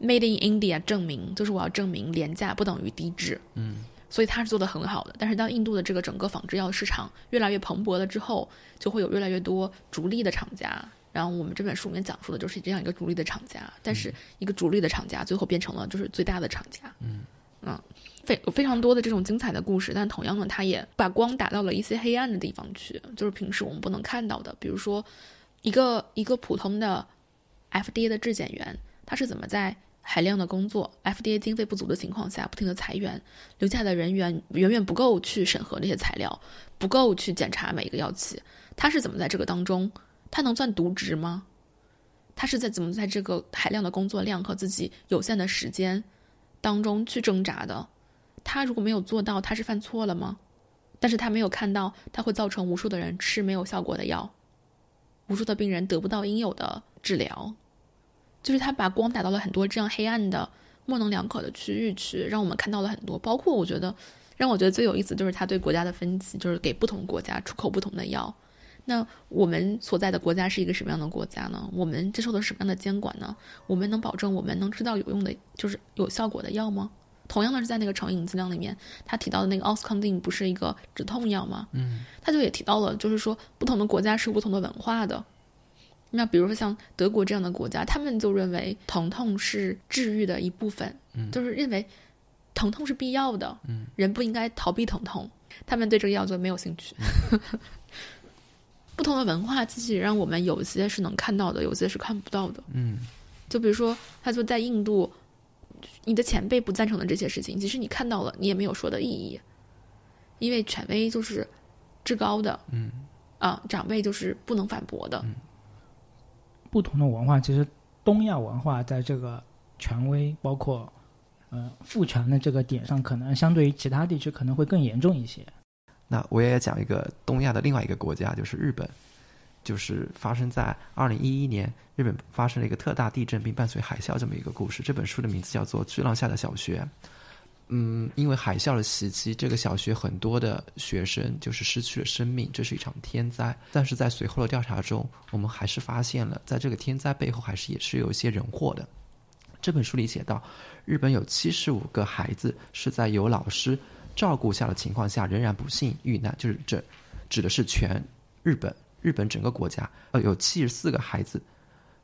Made in India 证明，就是我要证明廉价不等于低质，嗯，所以它是做的很好的。但是当印度的这个整个仿制药市场越来越蓬勃了之后，就会有越来越多逐利的厂家。然后我们这本书里面讲述的就是这样一个逐利的厂家，但是一个逐利的厂家最后变成了就是最大的厂家，嗯，嗯，非有非常多的这种精彩的故事，但同样的，它也把光打到了一些黑暗的地方去，就是平时我们不能看到的，比如说一个一个普通的 FDA 的质检员，他是怎么在海量的工作，FDA 经费不足的情况下，不停的裁员，留下的人员远远不够去审核这些材料，不够去检查每一个药企，他是怎么在这个当中，他能算渎职吗？他是在怎么在这个海量的工作量和自己有限的时间当中去挣扎的？他如果没有做到，他是犯错了吗？但是他没有看到，他会造成无数的人吃没有效果的药，无数的病人得不到应有的治疗。就是他把光打到了很多这样黑暗的、模棱两可的区域去，让我们看到了很多。包括我觉得，让我觉得最有意思就是他对国家的分级，就是给不同国家出口不同的药。那我们所在的国家是一个什么样的国家呢？我们接受的什么样的监管呢？我们能保证我们能吃到有用的，就是有效果的药吗？同样的是在那个成瘾剂量里面，他提到的那个奥司康定不是一个止痛药吗？嗯，他就也提到了，就是说不同的国家是有不同的文化的。那比如说像德国这样的国家，他们就认为疼痛是治愈的一部分，嗯就是认为疼痛是必要的，嗯人不应该逃避疼痛。他们对这个药就没有兴趣。不同的文化其实也让我们有些是能看到的，有些是看不到的。嗯就比如说，他说在印度，你的前辈不赞成的这些事情，即使你看到了，你也没有说的意义，因为权威就是至高的，嗯啊，长辈就是不能反驳的。不同的文化，其实东亚文化在这个权威包括呃父权的这个点上，可能相对于其他地区可能会更严重一些。那我也讲一个东亚的另外一个国家，就是日本，就是发生在二零一一年，日本发生了一个特大地震并伴随海啸这么一个故事。这本书的名字叫做《巨浪下的小学》。嗯，因为海啸的袭击，这个小学很多的学生就是失去了生命，这是一场天灾。但是在随后的调查中，我们还是发现了，在这个天灾背后，还是也是有一些人祸的。这本书里写到，日本有七十五个孩子是在有老师照顾下的情况下，仍然不幸遇难，就是这指的是全日本，日本整个国家，呃，有七十四个孩子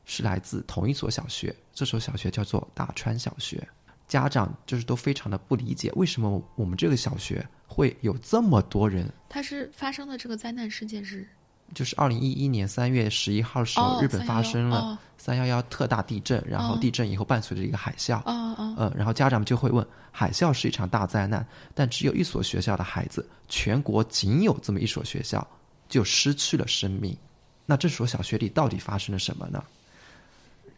是来自同一所小学，这所小学叫做大川小学。家长就是都非常的不理解，为什么我们这个小学会有这么多人？它是发生的这个灾难事件是就是二零一一年三月十一号的时候，哦日本发生了哦三幺幺特大地震，然后哦地震以后伴随着一个海啸，哦哦呃，然后家长们就会问：海啸是一场大灾难，但只有一所学校的孩子，全国仅有这么一所学校，就失去了生命。那这所小学里到底发生了什么呢？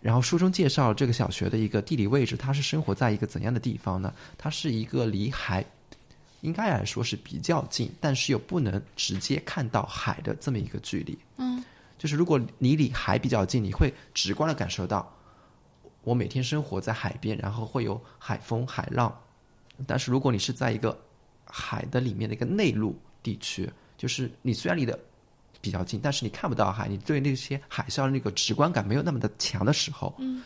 然后书中介绍这个小学的一个地理位置，它是生活在一个怎样的地方呢？它是一个离海应该来说是比较近，但是又不能直接看到海的这么一个距离。嗯就是如果你离海比较近，你会直观的感受到，我每天生活在海边，然后会有海风、海浪。但是如果你是在一个海的里面的一个内陆地区，就是你虽然离的比较近，但是你看不到海，你对那些海啸的那个直观感没有那么的强的时候，嗯，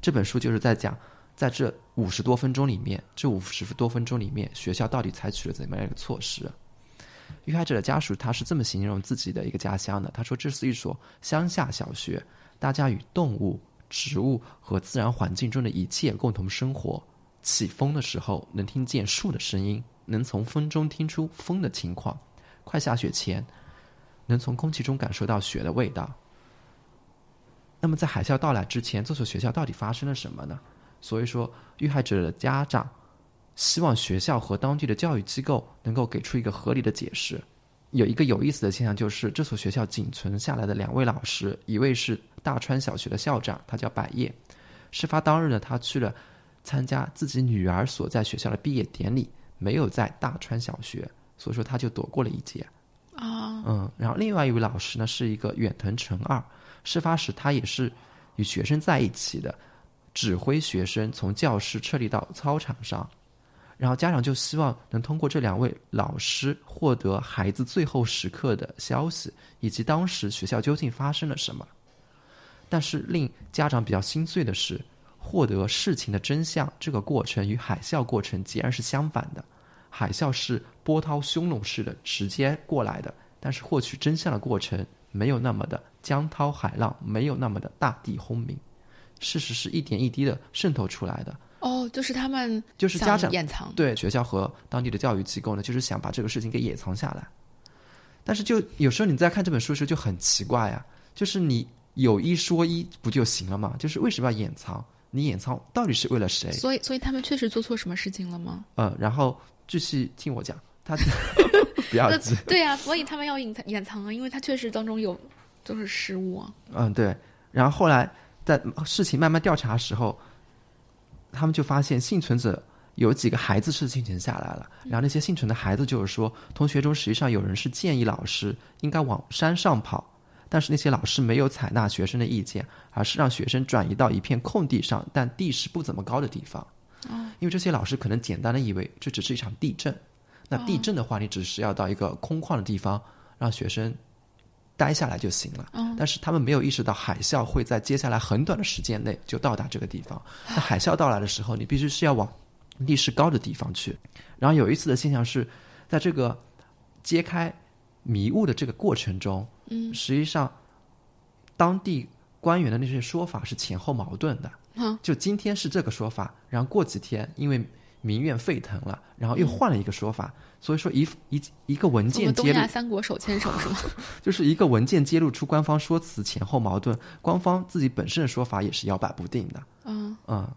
这本书就是在讲，在这五十多分钟里面，这五十多分钟里面，学校到底采取了怎么样一个措施？遇害者的家属他是这么形容自己的一个家乡的，他说这是一所乡下小学，大家与动物、植物和自然环境中的一切共同生活。起风的时候能听见树的声音，能从风中听出风的情况；快下雪前，能从空气中感受到雪的味道。那么在海啸到来之前，这所学校到底发生了什么呢？所以说，遇害者的家长希望学校和当地的教育机构能够给出一个合理的解释。有一个有意思的现象就是，这所学校仅存下来的两位老师，一位是大川小学的校长，他叫百叶。事发当日呢，他去了参加自己女儿所在学校的毕业典礼，没有在大川小学，所以说他就躲过了一劫。啊嗯，然后另外一位老师呢是一个远藤纯二，事发时他也是与学生在一起的，指挥学生从教室撤离到操场上，然后家长就希望能通过这两位老师获得孩子最后时刻的消息，以及当时学校究竟发生了什么。但是令家长比较心碎的是，获得事情的真相这个过程与海啸过程截然是相反的。海啸是波涛汹涌式的直接过来的，但是获取真相的过程没有那么的江涛海浪，没有那么的大地轰鸣。事实是一点一滴的渗透出来的。哦，就是他们就是家长掩藏，对学校和当地的教育机构呢，就是想把这个事情给掩藏下来。但是就有时候你在看这本书的时候就很奇怪呀、就是你有一说一不就行了吗？就是为什么要掩藏？你掩藏到底是为了谁？所以所以他们确实做错什么事情了吗？嗯，然后继续听我讲，他 不要对呀、所以他们要隐藏掩藏啊，因为他确实当中有都是失误啊。嗯，对。然后后来在事情慢慢调查的时候，他们就发现幸存者有几个孩子是幸存下来了，然后那些幸存的孩子就是说，同学中实际上有人是建议老师应该往山上跑，但是那些老师没有采纳学生的意见，而是让学生转移到一片空地上，但地势不怎么高的地方。因为这些老师可能简单的以为这只是一场地震，那地震的话，你只是要到一个空旷的地方让学生待下来就行了。但是他们没有意识到海啸会在接下来很短的时间内就到达这个地方。那海啸到来的时候，你必须是要往地势高的地方去。然后有一次的现象是，在这个揭开迷雾的这个过程中，嗯，实际上当地官员的那些说法是前后矛盾的。嗯，就今天是这个说法，然后过几天因为民怨沸腾了，然后又换了一个说法。所以说一一一个文件揭露东亚三国手牵手是吗？就是一个文件揭露出官方说辞前后矛盾，官方自己本身的说法也是摇摆不定的。嗯嗯，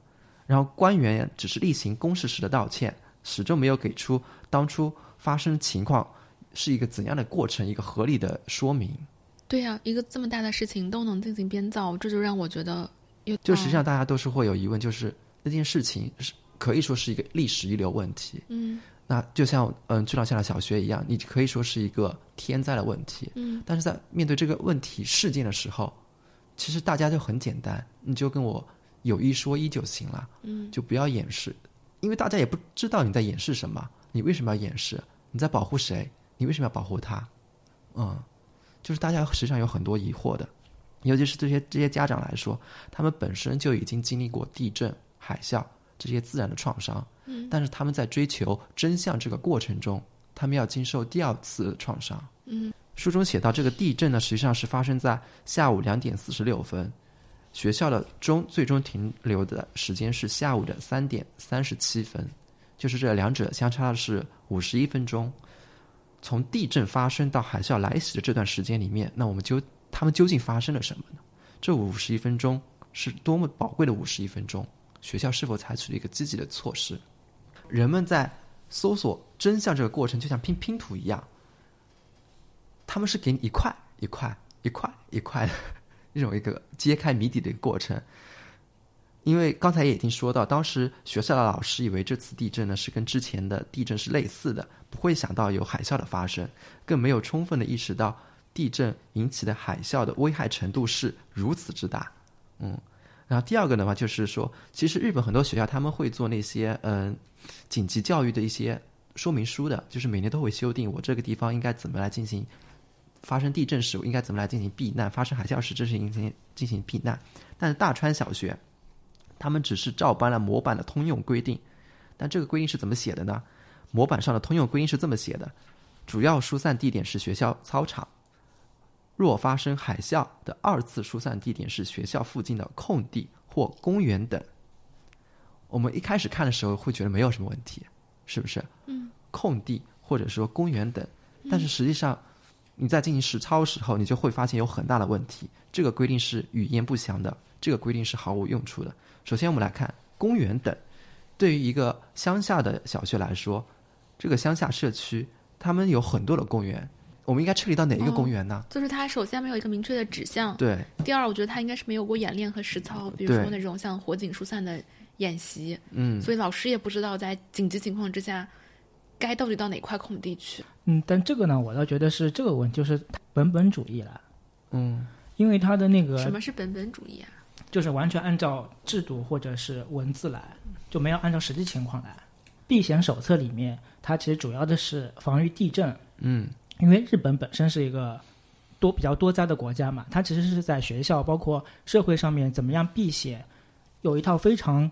然后官员只是例行公事时的道歉，始终没有给出当初发生情况是一个怎样的过程，一个合理的说明。对呀、一个这么大的事情都能进行编造，这就让我觉得有就实际上大家都是会有疑问，就是那件事情是可以说是一个历史遗留问题。嗯那就像嗯，巨浪下的小学一样，你可以说是一个天灾的问题，嗯，但是在面对这个问题事件的时候，其实大家就很简单，你就跟我有一说一就行了，嗯，就不要掩饰，因为大家也不知道你在掩饰什么，你为什么要掩饰？你在保护谁？你为什么要保护他？嗯，就是大家实际上有很多疑惑的，尤其是这些这些家长来说，他们本身就已经经历过地震、海啸这些自然的创伤，嗯，但是他们在追求真相这个过程中，他们要经受第二次创伤，嗯，书中写到，这个地震呢，实际上是发生在下午两点四十六分，学校的钟最终停留的时间是下午的三点三十七分，就是这两者相差的是五十一分钟。从地震发生到海啸来袭的这段时间里面，那我们究他们究竟发生了什么呢？这五十一分钟是多么宝贵的五十一分钟？学校是否采取了一个积极的措施？人们在搜索真相这个过程，就像拼拼图一样，他们是给你一块一块一块一块的这种一个揭开谜底的一个过程。因为刚才也已经说到，当时学校的老师以为这次地震呢是跟之前的地震是类似的，不会想到有海啸的发生，更没有充分的意识到地震引起的海啸的危害程度是如此之大。嗯，然后第二个的话就是说，其实日本很多学校他们会做那些嗯紧急教育的一些说明书的，就是每年都会修订我这个地方应该怎么来进行发生地震时应该怎么来进行避难，发生海啸时这是进行进行避难。但是大川小学他们只是照搬了模板的通用规定，但这个规定是怎么写的呢？模板上的通用规定是这么写的：主要疏散地点是学校操场，若发生海啸的二次疏散地点是学校附近的空地或公园等。我们一开始看的时候会觉得没有什么问题，是不是？嗯，空地或者说公园等，但是实际上你在进行实操的时候，你就会发现有很大的问题。这个规定是语焉不详的，这个规定是毫无用处的。首先，我们来看公园等，对于一个乡下的小学来说，这个乡下社区他们有很多的公园，我们应该撤离到哪一个公园呢？就是它首先没有一个明确的指向，对，第二，我觉得它应该是没有过演练和实操，比如说那种像火警疏散的演习，嗯，所以老师也不知道在紧急情况之下该到底到哪块空地去。嗯，但这个呢，我倒觉得是这个问题就是本本主义了，嗯，因为他的那个什么是本本主义啊？就是完全按照制度或者是文字来，就没有按照实际情况来。避险手册里面，它其实主要的是防御地震，嗯，因为日本本身是一个多比较多灾的国家嘛，它其实是在学校包括社会上面怎么样避险，有一套非常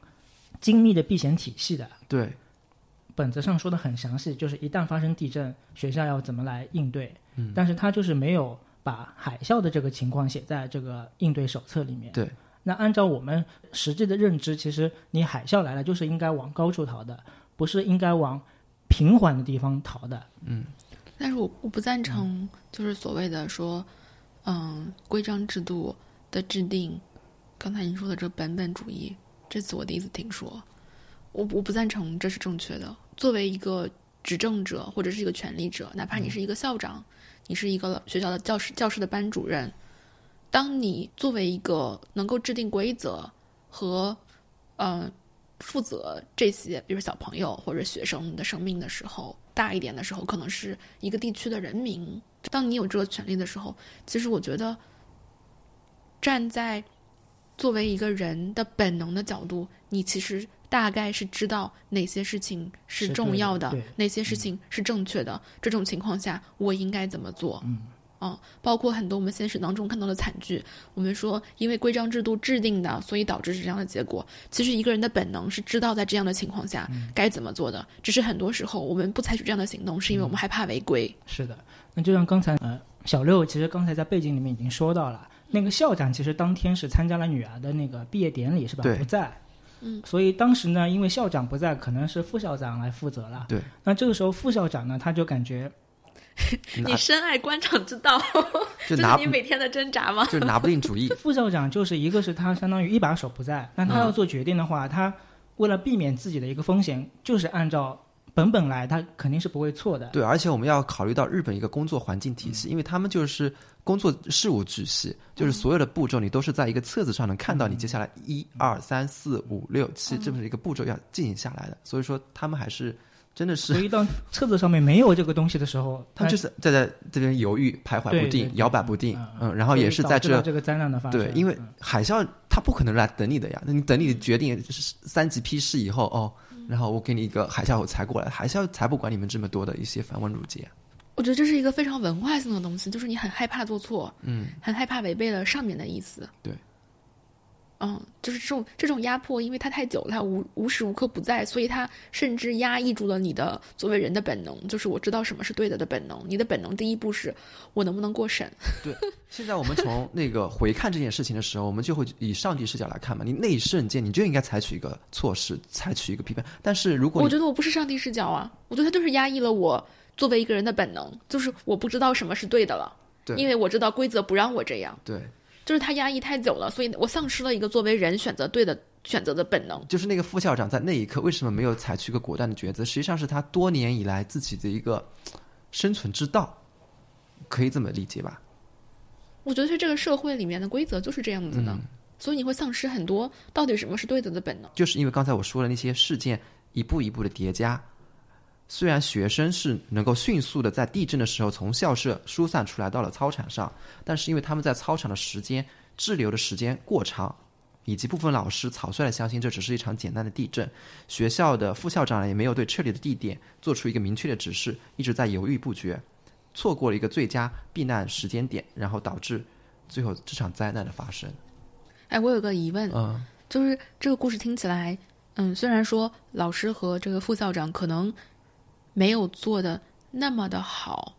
精密的避险体系的。对，本子上说的很详细，就是一旦发生地震，学校要怎么来应对。嗯，但是它就是没有把海啸的这个情况写在这个应对手册里面。对，那按照我们实际的认知，其实你海啸来了就是应该往高处逃的，不是应该往平缓的地方逃的。但是我我不赞成，就是所谓的说，嗯，规章制度的制定，刚才您说的这本本主义，这次我第一次听说，我我不赞成这是正确的。作为一个执政者或者是一个权力者，哪怕你是一个校长，你是一个学校的教师教师的班主任，当你作为一个能够制定规则和，呃，负责这些，比如小朋友或者学生的生命的时候，大一点的时候，可能是一个地区的人民。当你有这个权利的时候，其实我觉得，站在作为一个人的本能的角度，你其实大概是知道哪些事情是是重要的，的哪些事情是正确的。这种情况下，我应该怎么做？嗯嗯，包括很多我们现实当中看到的惨剧，我们说因为规章制度制定的，所以导致是这样的结果。其实一个人的本能是知道在这样的情况下该怎么做的，只是很多时候我们不采取这样的行动，是因为我们害怕违规。是的，那就像刚才呃小六其实刚才在背景里面已经说到了，那个校长其实当天是参加了女儿的那个毕业典礼是吧？对不在。嗯，所以当时呢，因为校长不在，可能是副校长来负责了。对，那这个时候副校长呢，他就感觉拿 你深爱官场之道，这就是拿你每天的挣扎吗？就拿不定主意。副校长就是一个是他相当于一把手不在，那他要做决定的话，他为了避免自己的一个风险，就是按照本本来，他肯定是不会错的。对，而且我们要考虑到日本一个工作环境体系，因为他们就是工作事务体系，就是所有的步骤你都是在一个册子上能看到你接下来一二三四五六七这么一个步骤要进行下来的，所以说他们还是真的是，所以当册子上面没有这个东西的时候，他就是在在这边犹豫徘徊不定摇摆不定嗯，嗯，然后也是在这这个灾难的发生。对，因为嗯海啸他不可能来等你的呀，那你等你决定是三级批示以后哦，然后我给你一个海啸我才过来，海啸才不管你们这么多的一些繁文缛节。我觉得这是一个非常文化性的东西，就是你很害怕做错，嗯，很害怕违背了上面的意思。对，嗯，就是这种这种压迫，因为它太久了，它无无时无刻不在，所以它甚至压抑住了你的作为人的本能，就是我知道什么是对的的本能。你的本能第一步是我能不能过审？对现在我们从那个回看这件事情的时候，我们就会以上帝视角来看嘛。你那一瞬间你就应该采取一个措施，采取一个批判。但是如果我觉得我不是上帝视角啊，我觉得他就是压抑了我作为一个人的本能，就是我不知道什么是对的了，对因为我知道规则不让我这样，对，就是他压抑太久了，所以我丧失了一个作为人选择对的选择的本能。就是那个副校长在那一刻为什么没有采取一个果断的抉择？实际上是他多年以来自己的一个生存之道，可以这么理解吧？我觉得是这个社会里面的规则就是这样子的，嗯所以你会丧失很多到底什么是对的的本能。就是因为刚才我说的那些事件一步一步的叠加，虽然学生是能够迅速的在地震的时候从校舍疏散出来到了操场上，但是因为他们在操场的时间滞留的时间过长，以及部分老师草率的相信这只是一场简单的地震，学校的副校长也没有对撤离的地点做出一个明确的指示，一直在犹豫不决，错过了一个最佳避难时间点，然后导致最后这场灾难的发生。哎，我有个疑问，嗯，就是这个故事听起来，嗯，虽然说老师和这个副校长可能没有做的那么的好，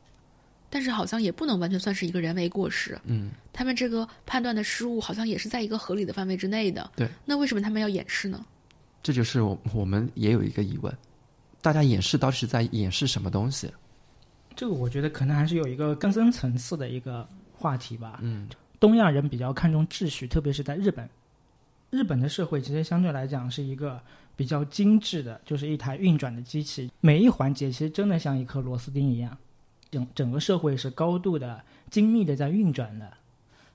但是好像也不能完全算是一个人为过失。嗯，他们这个判断的失误好像也是在一个合理的范围之内的。对，那为什么他们要掩饰呢？这就是我我们也有一个疑问，大家掩饰到底是在掩饰什么东西？这个我觉得可能还是有一个更深层次的一个话题吧。嗯，东亚人比较看重秩序，特别是在日本。日本的社会其实相对来讲是一个比较精致的，就是一台运转的机器，每一环节其实真的像一颗螺丝钉一样，整整个社会是高度的精密的在运转的，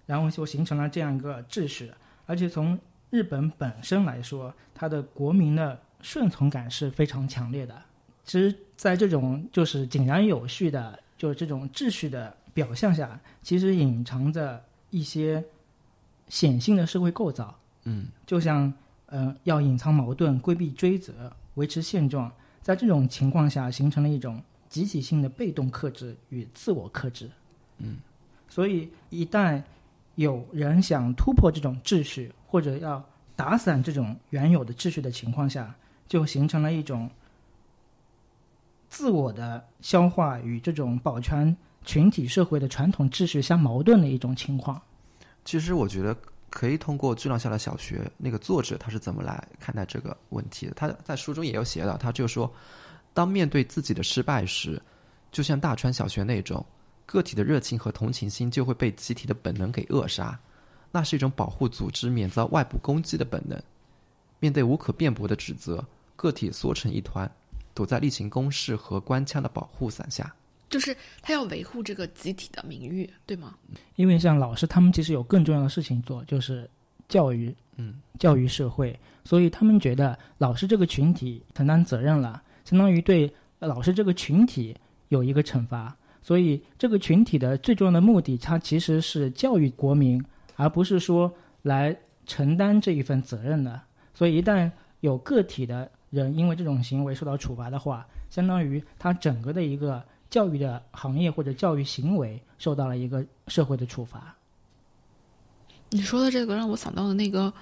然后就形成了这样一个秩序。而且从日本本身来说，它的国民的顺从感是非常强烈的。其实，在这种就是井然有序的，就是这种秩序的表象下，其实隐藏着一些显性的社会构造。嗯，就像呃，要隐藏矛盾、规避追责、维持现状，在这种情况下，形成了一种集体性的被动克制与自我克制。嗯，所以一旦有人想突破这种秩序，或者要打散这种原有的秩序的情况下，就形成了一种自我的消化与这种保全群体社会的传统秩序相矛盾的一种情况。其实我觉得可以通过《巨浪下的小学》那个作者他是怎么来看待这个问题的？他在书中也有写到，他就说，当面对自己的失败时，就像大川小学那种，个体的热情和同情心就会被集体的本能给扼杀，那是一种保护组织免遭外部攻击的本能。面对无可辩驳的指责，个体缩成一团，躲在例行公事和官腔的保护伞下。就是他要维护这个集体的名誉，对吗？因为像老师他们其实有更重要的事情做，就是教育，嗯，教育社会，所以他们觉得老师这个群体承担责任了，相当于对老师这个群体有一个惩罚，所以这个群体的最重要的目的，它其实是教育国民，而不是说来承担这一份责任的。所以，一旦有个体的人因为这种行为受到处罚的话，相当于他整个的一个教育的行业或者教育行为受到了一个社会的处罚。你说的这个让我想到了那个，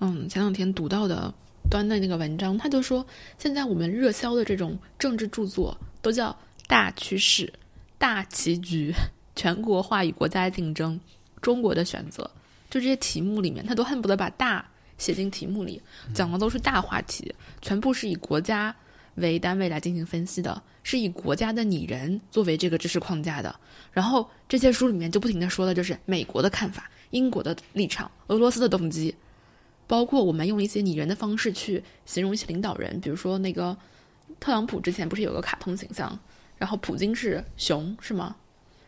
嗯，前两天读到的端的那个文章，他就说，现在我们热销的这种政治著作都叫大趋势、大棋局、全国化与国家竞争、中国的选择，就这些题目里面，他都恨不得把大。写进题目里，讲的都是大话题，全部是以国家为单位来进行分析的，是以国家的拟人作为这个知识框架的。然后这些书里面就不停的说的就是美国的看法、英国的立场、俄罗斯的动机，包括我们用一些拟人的方式去形容一些领导人，比如说那个特朗普之前不是有个卡通形象，然后普京是熊是吗？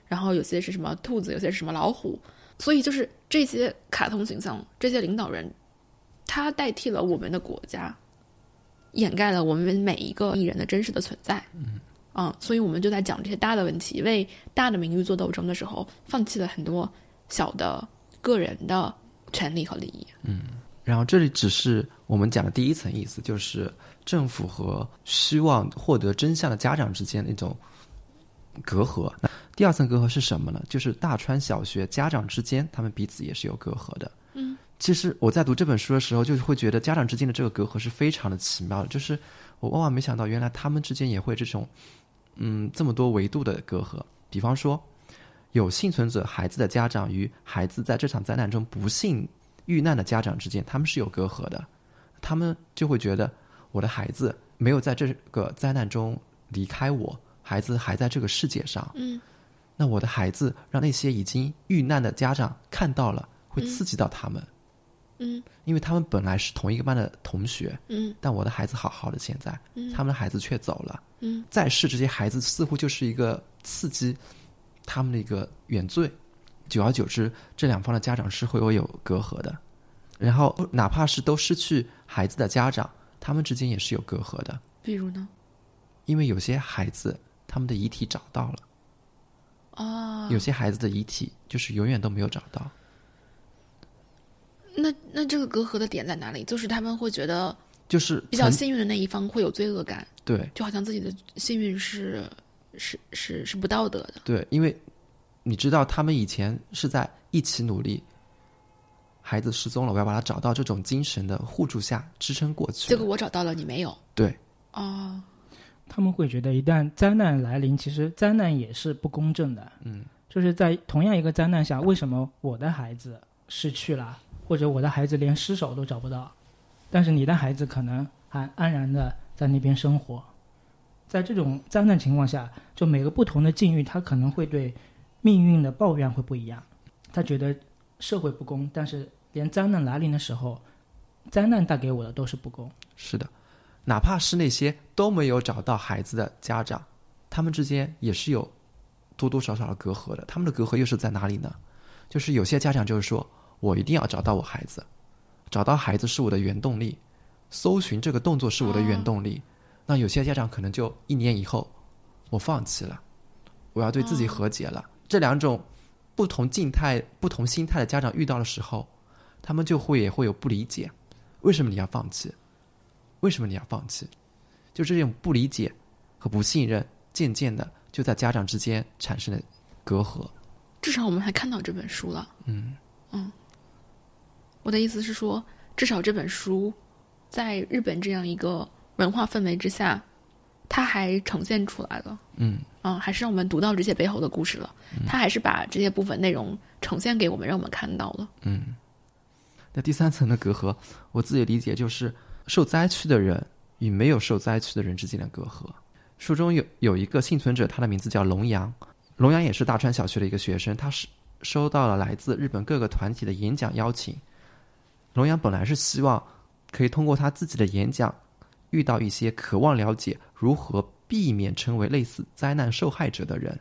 然后有些是什么兔子，有些是什么老虎，所以就是这些卡通形象，这些领导人。他代替了我们的国家，掩盖了我们每一个艺人的真实的存在。嗯，啊，所以我们就在讲这些大的问题，为大的名誉做斗争的时候，放弃了很多小的个人的权利和利益。嗯，然后这里只是我们讲的第一层意思，就是政府和希望获得真相的家长之间的一种隔阂。那第二层隔阂是什么呢？就是大川小学家长之间，他们彼此也是有隔阂的。嗯。其实我在读这本书的时候，就会觉得家长之间的这个隔阂是非常的奇妙的。就是我万万没想到，原来他们之间也会这种，嗯，这么多维度的隔阂。比方说，有幸存者孩子的家长与孩子在这场灾难中不幸遇难的家长之间，他们是有隔阂的。他们就会觉得，我的孩子没有在这个灾难中离开我，孩子还在这个世界上。嗯，那我的孩子让那些已经遇难的家长看到了，会刺激到他们。嗯，因为他们本来是同一个班的同学，嗯，但我的孩子好好的，现在，嗯，他们的孩子却走了，嗯，在世这些孩子似乎就是一个刺激他们的一个原罪，久而久之，这两方的家长是会有有隔阂的，然后哪怕是都失去孩子的家长，他们之间也是有隔阂的，比如呢？因为有些孩子他们的遗体找到了，啊，有些孩子的遗体就是永远都没有找到。那那这个隔阂的点在哪里？就是他们会觉得，就是比较幸运的那一方会有罪恶感，对，就好像自己的幸运是是是是不道德的，对，因为你知道他们以前是在一起努力，孩子失踪了，我要把他找到，这种精神的互助下支撑过去。结果我找到了，你没有，对，哦，他们会觉得一旦灾难来临，其实灾难也是不公正的，嗯，就是在同样一个灾难下，为什么我的孩子失去了？或者我的孩子连尸首都找不到，但是你的孩子可能还安然的在那边生活。在这种灾难情况下，就每个不同的境遇，他可能会对命运的抱怨会不一样。他觉得社会不公，但是连灾难来临的时候，灾难带给我的都是不公。是的，哪怕是那些都没有找到孩子的家长，他们之间也是有多多少少的隔阂的。他们的隔阂又是在哪里呢？就是有些家长就是说。我一定要找到我孩子，找到孩子是我的原动力，搜寻这个动作是我的原动力。那有些家长可能就一年以后，我放弃了，我要对自己和解了。这两种不同静态、不同心态的家长遇到的时候，他们就会也会有不理解，为什么你要放弃？为什么你要放弃？就这种不理解和不信任，渐渐的就在家长之间产生了隔阂。至少我们还看到这本书了。嗯嗯。我的意思是说，至少这本书，在日本这样一个文化氛围之下，它还呈现出来了。嗯，啊，还是让我们读到这些背后的故事了。它还是把这些部分内容呈现给我们，让我们看到了。嗯，那第三层的隔阂，我自己理解就是受灾区的人与没有受灾区的人之间的隔阂。书中有有一个幸存者，他的名字叫龙阳，龙阳也是大川小学的一个学生，他是收到了来自日本各个团体的演讲邀请。龙阳本来是希望可以通过他自己的演讲，遇到一些渴望了解如何避免成为类似灾难受害者的人，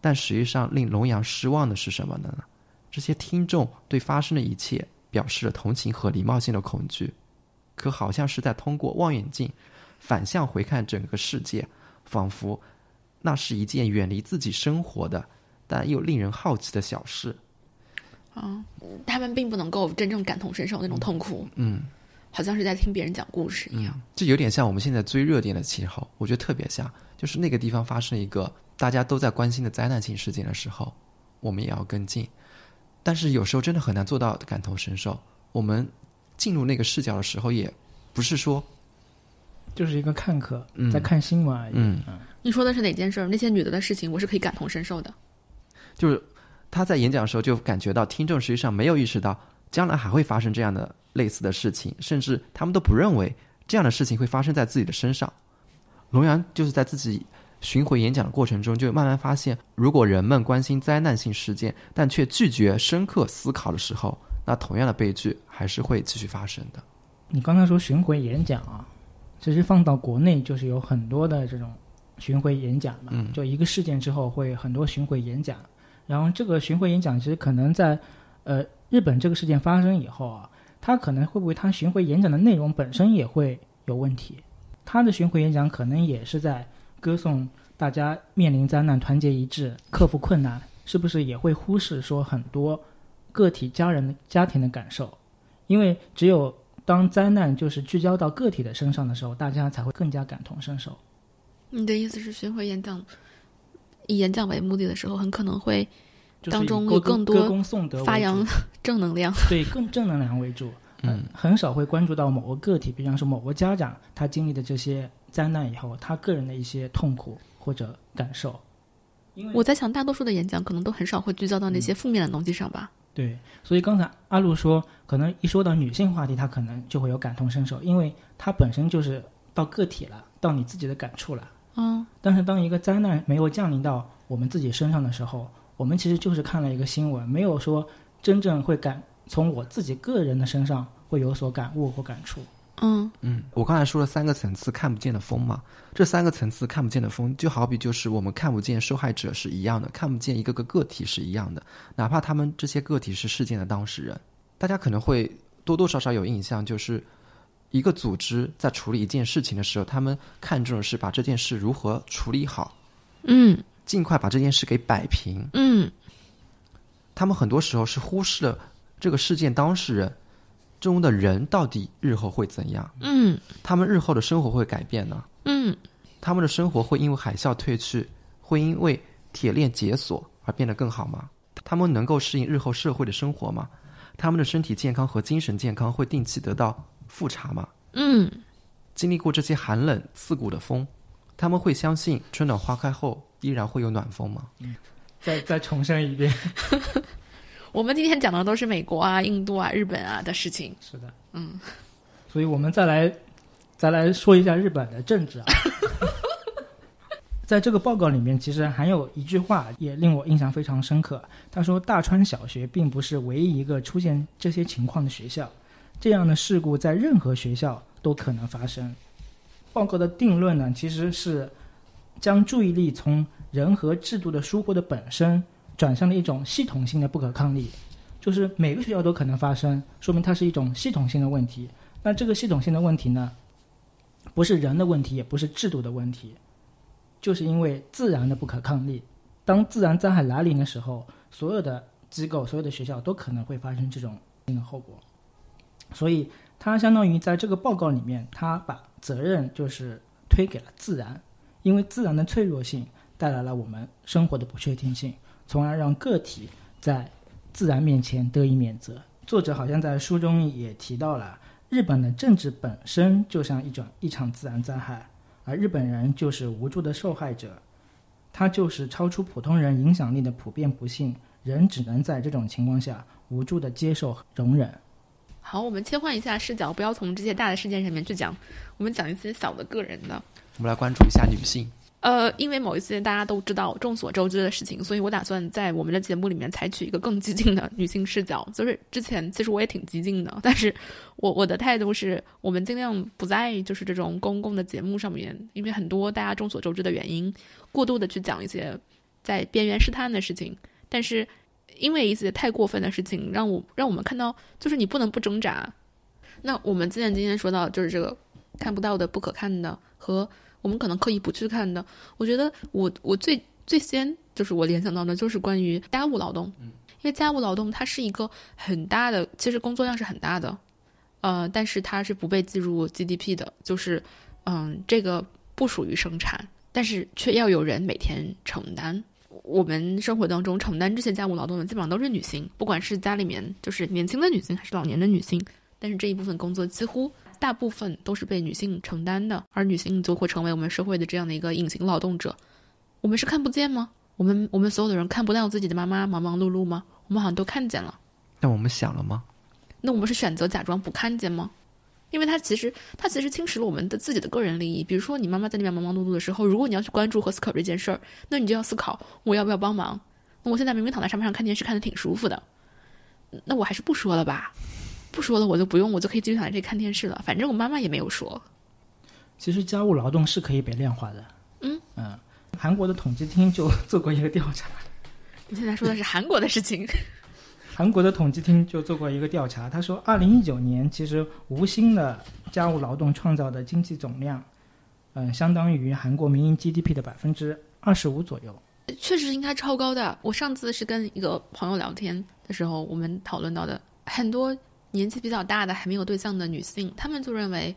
但实际上令龙阳失望的是什么呢？这些听众对发生的一切表示了同情和礼貌性的恐惧，可好像是在通过望远镜反向回看整个世界。仿佛那是一件远离自己生活的，但又令人好奇的小事。啊，他们并不能够真正感同身受那种痛苦，嗯，好像是在听别人讲故事一样。这有点像我们现在追热点的气候，我觉得特别像。就是那个地方发生一个大家都在关心的灾难性事件的时候，我们也要跟进。但是有时候真的很难做到感同身受。我们进入那个视角的时候，也不是说。就是一个看客，在看新闻而已。嗯，你说的是哪件事儿？那些女的的事情，我是可以感同身受的。就是他在演讲的时候，就感觉到听众实际上没有意识到将来还会发生这样的类似的事情，甚至他们都不认为这样的事情会发生在自己的身上。龙阳就是在自己巡回演讲的过程中，就慢慢发现，如果人们关心灾难性事件，但却拒绝深刻思考的时候，那同样的悲剧还是会继续发生的。你刚才说巡回演讲啊？其实放到国内就是有很多的这种巡回演讲嘛，就一个事件之后会很多巡回演讲，然后这个巡回演讲其实可能在呃日本这个事件发生以后啊，他可能会不会他巡回演讲的内容本身也会有问题，他的巡回演讲可能也是在歌颂大家面临灾难团结一致克服困难，是不是也会忽视说很多个体家人的家庭的感受，因为只有。当灾难就是聚焦到个体的身上的时候，大家才会更加感同身受。你的意思是，巡回演讲以演讲为目的的时候，很可能会当中有更多发扬 正能量，对，更正能量为主。嗯，很少会关注到某个个体，比方说某个家长他经历的这些灾难以后，他个人的一些痛苦或者感受。我在想，大多数的演讲可能都很少会聚焦到那些负面的东西上吧。对，所以刚才阿露说，可能一说到女性话题，她可能就会有感同身受，因为她本身就是到个体了，到你自己的感触了。嗯。但是当一个灾难没有降临到我们自己身上的时候，我们其实就是看了一个新闻，没有说真正会感从我自己个人的身上会有所感悟或感触。嗯嗯，我刚才说了三个层次看不见的风嘛，这三个层次看不见的风，就好比就是我们看不见受害者是一样的，看不见一个个个体是一样的，哪怕他们这些个体是事件的当事人，大家可能会多多少少有印象，就是一个组织在处理一件事情的时候，他们看重的是把这件事如何处理好，嗯，尽快把这件事给摆平，嗯，他们很多时候是忽视了这个事件当事人。中的人到底日后会怎样？嗯，他们日后的生活会改变呢？嗯，他们的生活会因为海啸退去，会因为铁链解锁而变得更好吗？他们能够适应日后社会的生活吗？他们的身体健康和精神健康会定期得到复查嘛？嗯，经历过这些寒冷刺骨的风，他们会相信春暖花开后依然会有暖风吗？嗯再再重申一遍。我们今天讲的都是美国啊、印度啊、日本啊的事情。是的，嗯，所以我们再来再来说一下日本的政治啊。在这个报告里面，其实还有一句话也令我印象非常深刻。他说：“大川小学并不是唯一一个出现这些情况的学校，这样的事故在任何学校都可能发生。”报告的定论呢，其实是将注意力从人和制度的疏忽的本身。转向了一种系统性的不可抗力，就是每个学校都可能发生，说明它是一种系统性的问题。那这个系统性的问题呢，不是人的问题，也不是制度的问题，就是因为自然的不可抗力。当自然灾害来临的时候，所有的机构、所有的学校都可能会发生这种性的后果。所以，它相当于在这个报告里面，它把责任就是推给了自然，因为自然的脆弱性带来了我们生活的不确定性。从而让个体在自然面前得以免责。作者好像在书中也提到了，日本的政治本身就像一种一场自然灾害，而日本人就是无助的受害者。他就是超出普通人影响力的普遍不幸，人只能在这种情况下无助的接受容忍。好，我们切换一下视角，不要从这些大的事件上面去讲，我们讲一些小的个人的。我们来关注一下女性。呃，因为某一些大家都知道、众所周知的事情，所以我打算在我们的节目里面采取一个更激进的女性视角。就是之前其实我也挺激进的，但是我我的态度是我们尽量不在就是这种公共的节目上面，因为很多大家众所周知的原因，过度的去讲一些在边缘试探的事情。但是因为一些太过分的事情，让我让我们看到，就是你不能不挣扎。那我们既然今天说到就是这个看不到的、不可看的和。我们可能刻意不去看的，我觉得我我最最先就是我联想到的，就是关于家务劳动，因为家务劳动它是一个很大的，其实工作量是很大的，呃，但是它是不被计入 GDP 的，就是嗯，这个不属于生产，但是却要有人每天承担。我们生活当中承担这些家务劳动的基本上都是女性，不管是家里面就是年轻的女性还是老年的女性，但是这一部分工作几乎。大部分都是被女性承担的，而女性就会成为我们社会的这样的一个隐形劳动者。我们是看不见吗？我们我们所有的人看不到自己的妈妈忙忙碌碌吗？我们好像都看见了。那我们想了吗？那我们是选择假装不看见吗？因为他其实他其实侵蚀了我们的自己的个人利益。比如说，你妈妈在那边忙忙碌碌的时候，如果你要去关注和思考这件事儿，那你就要思考我要不要帮忙。那我现在明明躺在沙发上看电视，看的挺舒服的，那我还是不说了吧。不说了，我就不用，我就可以继续躺在这里看电视了。反正我妈妈也没有说。其实家务劳动是可以被量化的。嗯嗯，韩国的统计厅就做过一个调查。你现在说的是韩国的事情。韩国的统计厅就做过一个调查，他说，二零一九年其实无薪的家务劳动创造的经济总量，嗯，相当于韩国民营 GDP 的百分之二十五左右。确实应该超高的。我上次是跟一个朋友聊天的时候，我们讨论到的很多。年纪比较大的还没有对象的女性，她们就认为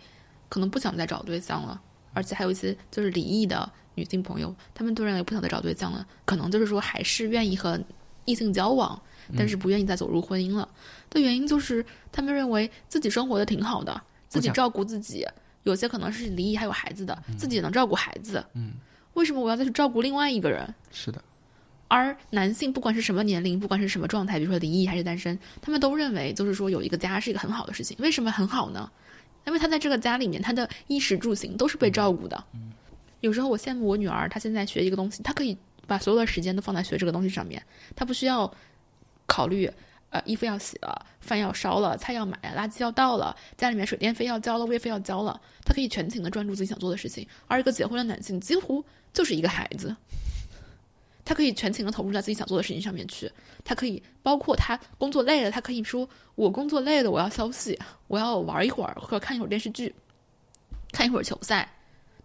可能不想再找对象了，而且还有一些就是离异的女性朋友，她们都认为不想再找对象了，可能就是说还是愿意和异性交往，但是不愿意再走入婚姻了。的原因就是他们认为自己生活的挺好的，自己照顾自己，有些可能是离异还有孩子的，自己能照顾孩子，嗯，为什么我要再去照顾另外一个人？是的。而男性不管是什么年龄，不管是什么状态，比如说离异还是单身，他们都认为就是说有一个家是一个很好的事情。为什么很好呢？因为他在这个家里面，他的衣食住行都是被照顾的。嗯有时候我羡慕我女儿，她现在学一个东西，她可以把所有的时间都放在学这个东西上面，她不需要考虑呃衣服要洗了，饭要烧了，菜要买，垃圾要倒了，家里面水电费要交了，物业费要交了，他可以全情的专注自己想做的事情。而一个结婚的男性几乎就是一个孩子。他可以全情的投入在自己想做的事情上面去，他可以包括他工作累了，他可以说我工作累了，我要休息，我要玩一会儿或者看一会儿电视剧，看一会儿球赛。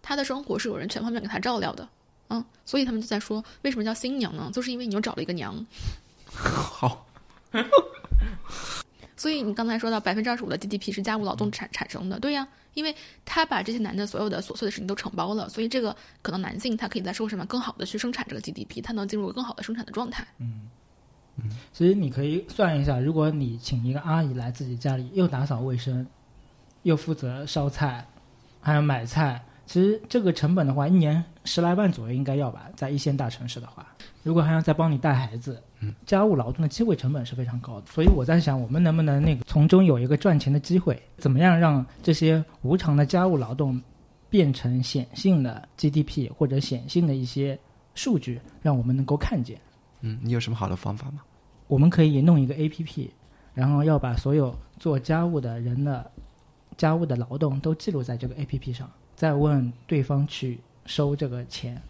他的生活是有人全方面给他照料的，嗯，所以他们就在说，为什么叫新娘呢？就是因为你又找了一个娘。好。所以你刚才说到百分之二十五的 GDP 是家务劳动产产生的，对呀，因为他把这些男的所有的琐碎的事情都承包了，所以这个可能男性他可以在社会上面更好的去生产这个 GDP，他能进入更好的生产的状态。嗯嗯，所以你可以算一下，如果你请一个阿姨来自己家里，又打扫卫生，又负责烧菜，还要买菜，其实这个成本的话，一年十来万左右应该要吧，在一线大城市的话。如果还要再帮你带孩子，家务劳动的机会成本是非常高的，所以我在想，我们能不能那个从中有一个赚钱的机会？怎么样让这些无偿的家务劳动变成显性的 GDP 或者显性的一些数据，让我们能够看见？嗯，你有什么好的方法吗？我们可以弄一个 APP，然后要把所有做家务的人的家务的劳动都记录在这个 APP 上，再问对方去收这个钱。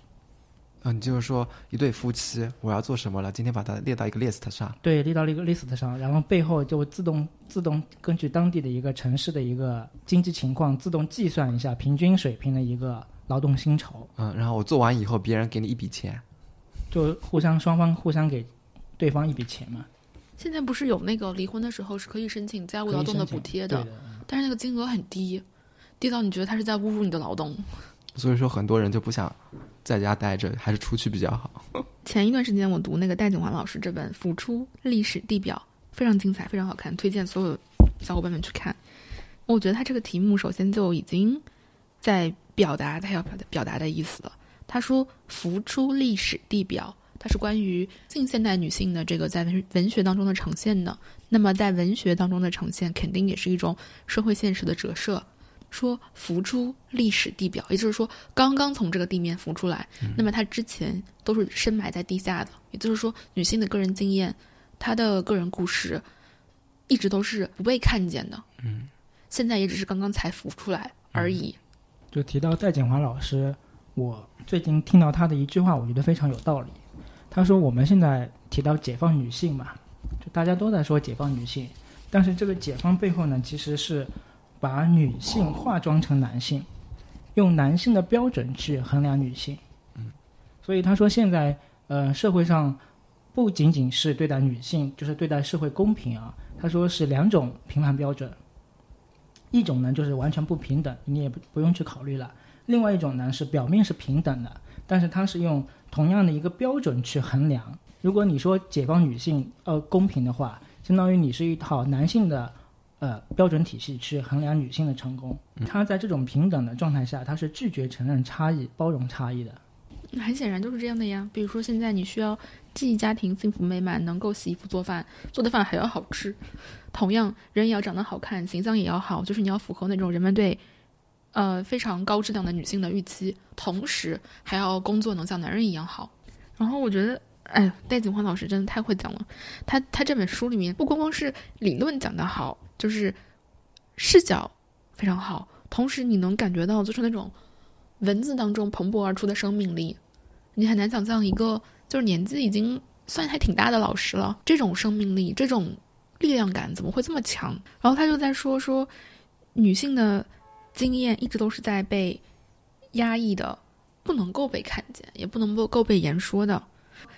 嗯，就是说一对夫妻，我要做什么了？今天把它列到一个 list 上。对，列到了一个 list 上，然后背后就自动自动根据当地的一个城市的一个经济情况，自动计算一下平均水平的一个劳动薪酬。嗯，然后我做完以后，别人给你一笔钱，就互相双方互相给对方一笔钱嘛。现在不是有那个离婚的时候是可以申请家务劳动的补贴的，但是那个金额很低，低到你觉得他是在侮辱你的劳动。所以说，很多人就不想在家待着，还是出去比较好。前一段时间，我读那个戴景华老师这本《浮出历史地表》，非常精彩，非常好看，推荐所有小伙伴们去看。我觉得他这个题目首先就已经在表达他要表达表达的意思了。他说：“浮出历史地表，它是关于近现代女性的这个在文文学当中的呈现的。那么在文学当中的呈现，肯定也是一种社会现实的折射。说浮出历史地表，也就是说刚刚从这个地面浮出来，那么它之前都是深埋在地下的。也就是说，女性的个人经验，她的个人故事，一直都是不被看见的。嗯，现在也只是刚刚才浮出来而已。就提到戴锦华老师，我最近听到他的一句话，我觉得非常有道理。他说：“我们现在提到解放女性嘛，就大家都在说解放女性，但是这个解放背后呢，其实是。”把女性化妆成男性，用男性的标准去衡量女性。嗯，所以他说现在呃社会上不仅仅是对待女性，就是对待社会公平啊。他说是两种评判标准，一种呢就是完全不平等，你也不不用去考虑了；另外一种呢是表面是平等的，但是它是用同样的一个标准去衡量。如果你说解放女性呃公平的话，相当于你是一套男性的。呃，标准体系去衡量女性的成功，她在这种平等的状态下，她是拒绝承认差异、包容差异的。很显然就是这样的呀。比如说，现在你需要既家庭幸福美满，能够洗衣服做饭，做的饭还要好吃，同样人也要长得好看，形象也要好，就是你要符合那种人们对呃非常高质量的女性的预期，同时还要工作能像男人一样好。然后我觉得。哎，戴锦华老师真的太会讲了。他他这本书里面不光光是理论讲得好，就是视角非常好，同时你能感觉到就是那种文字当中蓬勃而出的生命力。你很难想象一个就是年纪已经算还挺大的老师了，这种生命力、这种力量感怎么会这么强？然后他就在说说女性的经验一直都是在被压抑的，不能够被看见，也不能够够被言说的。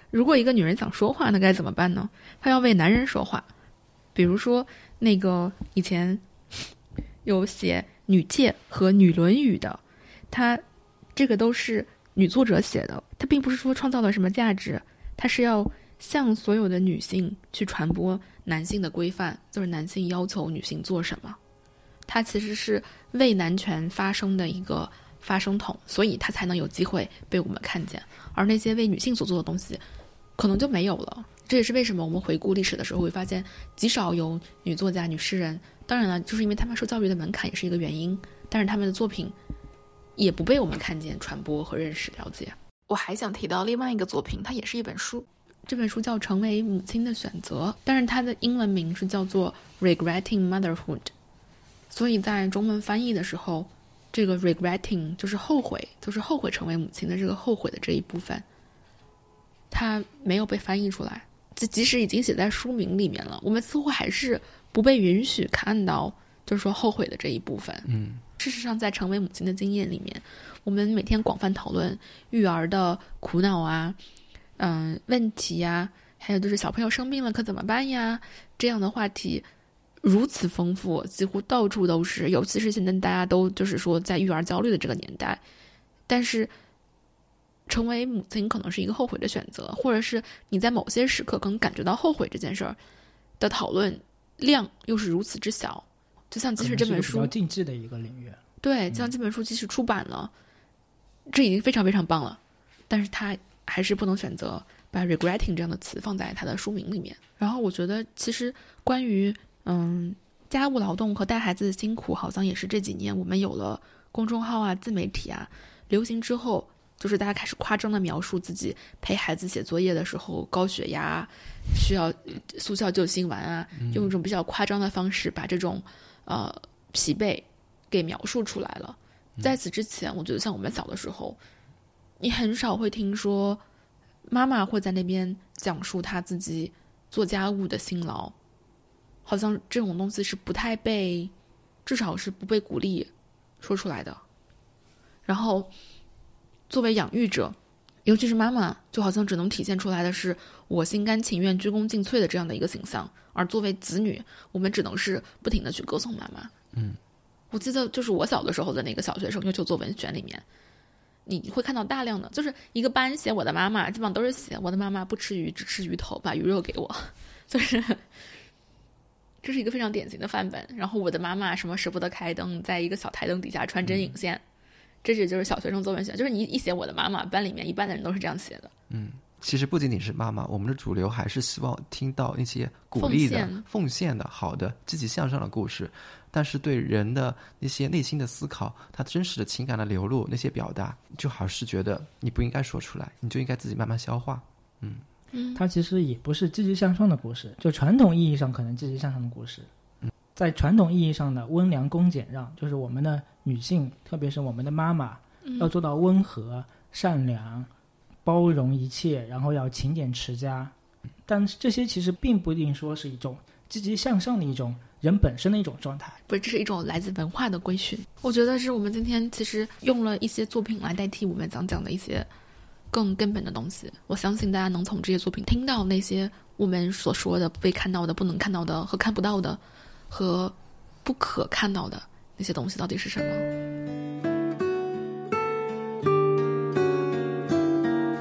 如果一个女人想说话，那该怎么办呢？她要为男人说话，比如说那个以前有写《女诫》和《女论语》的，她这个都是女作者写的，她并不是说创造了什么价值，她是要向所有的女性去传播男性的规范，就是男性要求女性做什么，她其实是为男权发声的一个发声筒，所以她才能有机会被我们看见，而那些为女性所做的东西。可能就没有了。这也是为什么我们回顾历史的时候会发现极少有女作家、女诗人。当然了，就是因为他们受教育的门槛也是一个原因。但是他们的作品也不被我们看见、传播和认识、了解。我还想提到另外一个作品，它也是一本书。这本书叫《成为母亲的选择》，但是它的英文名是叫做《Regretting Motherhood》。所以在中文翻译的时候，这个 “regretting” 就是后悔，就是后悔成为母亲的这个后悔的这一部分。它没有被翻译出来，即即使已经写在书名里面了，我们似乎还是不被允许看到，就是说后悔的这一部分。嗯，事实上，在成为母亲的经验里面，我们每天广泛讨论育儿的苦恼啊，嗯，问题呀，还有就是小朋友生病了可怎么办呀？这样的话题如此丰富，几乎到处都是，尤其是现在大家都就是说在育儿焦虑的这个年代，但是。成为母亲可能是一个后悔的选择，或者是你在某些时刻可能感觉到后悔这件事儿的讨论量又是如此之小。就像即使这本书比较禁忌的一个领域，对，像这本书即使出版了，这已经非常非常棒了，但是他还是不能选择把 regretting 这样的词放在他的书名里面。然后我觉得，其实关于嗯家务劳动和带孩子的辛苦，好像也是这几年我们有了公众号啊、自媒体啊流行之后。就是大家开始夸张的描述自己陪孩子写作业的时候高血压，需要速效救心丸啊，用一种比较夸张的方式把这种呃疲惫给描述出来了。在此之前，我觉得像我们小的时候，你很少会听说妈妈会在那边讲述她自己做家务的辛劳，好像这种东西是不太被，至少是不被鼓励说出来的。然后。作为养育者，尤其是妈妈，就好像只能体现出来的是我心甘情愿、鞠躬尽瘁的这样的一个形象；而作为子女，我们只能是不停的去歌颂妈妈。嗯，我记得就是我小的时候的那个小学生优秀作文选里面，你会看到大量的，就是一个班写我的妈妈，基本上都是写我的妈妈不吃鱼，只吃鱼头，把鱼肉给我，就是这是一个非常典型的范本。然后我的妈妈什么舍不得开灯，在一个小台灯底下穿针引线。这是就是小学生作文写，就是你一写我的妈妈，班里面一半的人都是这样写的。嗯，其实不仅仅是妈妈，我们的主流还是希望听到一些鼓励的、奉献的、好的、积极向上的故事。但是对人的那些内心的思考，他真实的情感的流露，那些表达，就好是觉得你不应该说出来，你就应该自己慢慢消化。嗯嗯，它其实也不是积极向上的故事，就传统意义上可能积极向上的故事。在传统意义上的温良恭俭让，就是我们的女性，特别是我们的妈妈，要做到温和、善良、包容一切，然后要勤俭持家。但这些其实并不一定说是一种积极向上的一种人本身的一种状态，不是，这是一种来自文化的规训。我觉得是我们今天其实用了一些作品来代替我们讲讲的一些更根本的东西。我相信大家能从这些作品听到那些我们所说的被看到的、不能看到的和看不到的。和不可看到的那些东西到底是什么？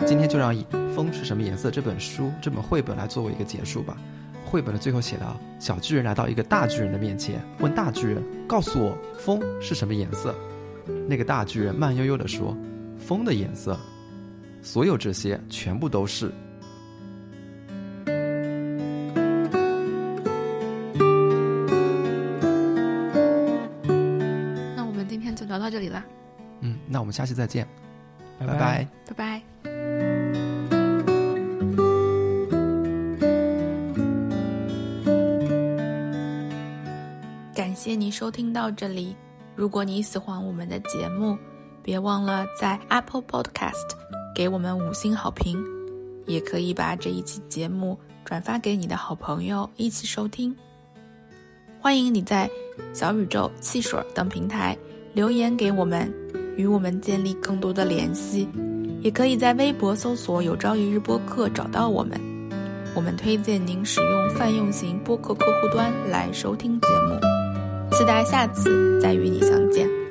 今天就让以《风是什么颜色》这本书、这本绘本来作为一个结束吧。绘本的最后写道：小巨人来到一个大巨人的面前，问大巨人：“告诉我，风是什么颜色？”那个大巨人慢悠悠地说：“风的颜色，所有这些全部都是。”那我们下期再见，拜拜，拜拜。感谢你收听到这里。如果你喜欢我们的节目，别忘了在 Apple Podcast 给我们五星好评，也可以把这一期节目转发给你的好朋友一起收听。欢迎你在小宇宙、汽水等平台留言给我们。与我们建立更多的联系，也可以在微博搜索“有朝一日播客”找到我们。我们推荐您使用泛用型播客客户端来收听节目。期待下次再与你相见。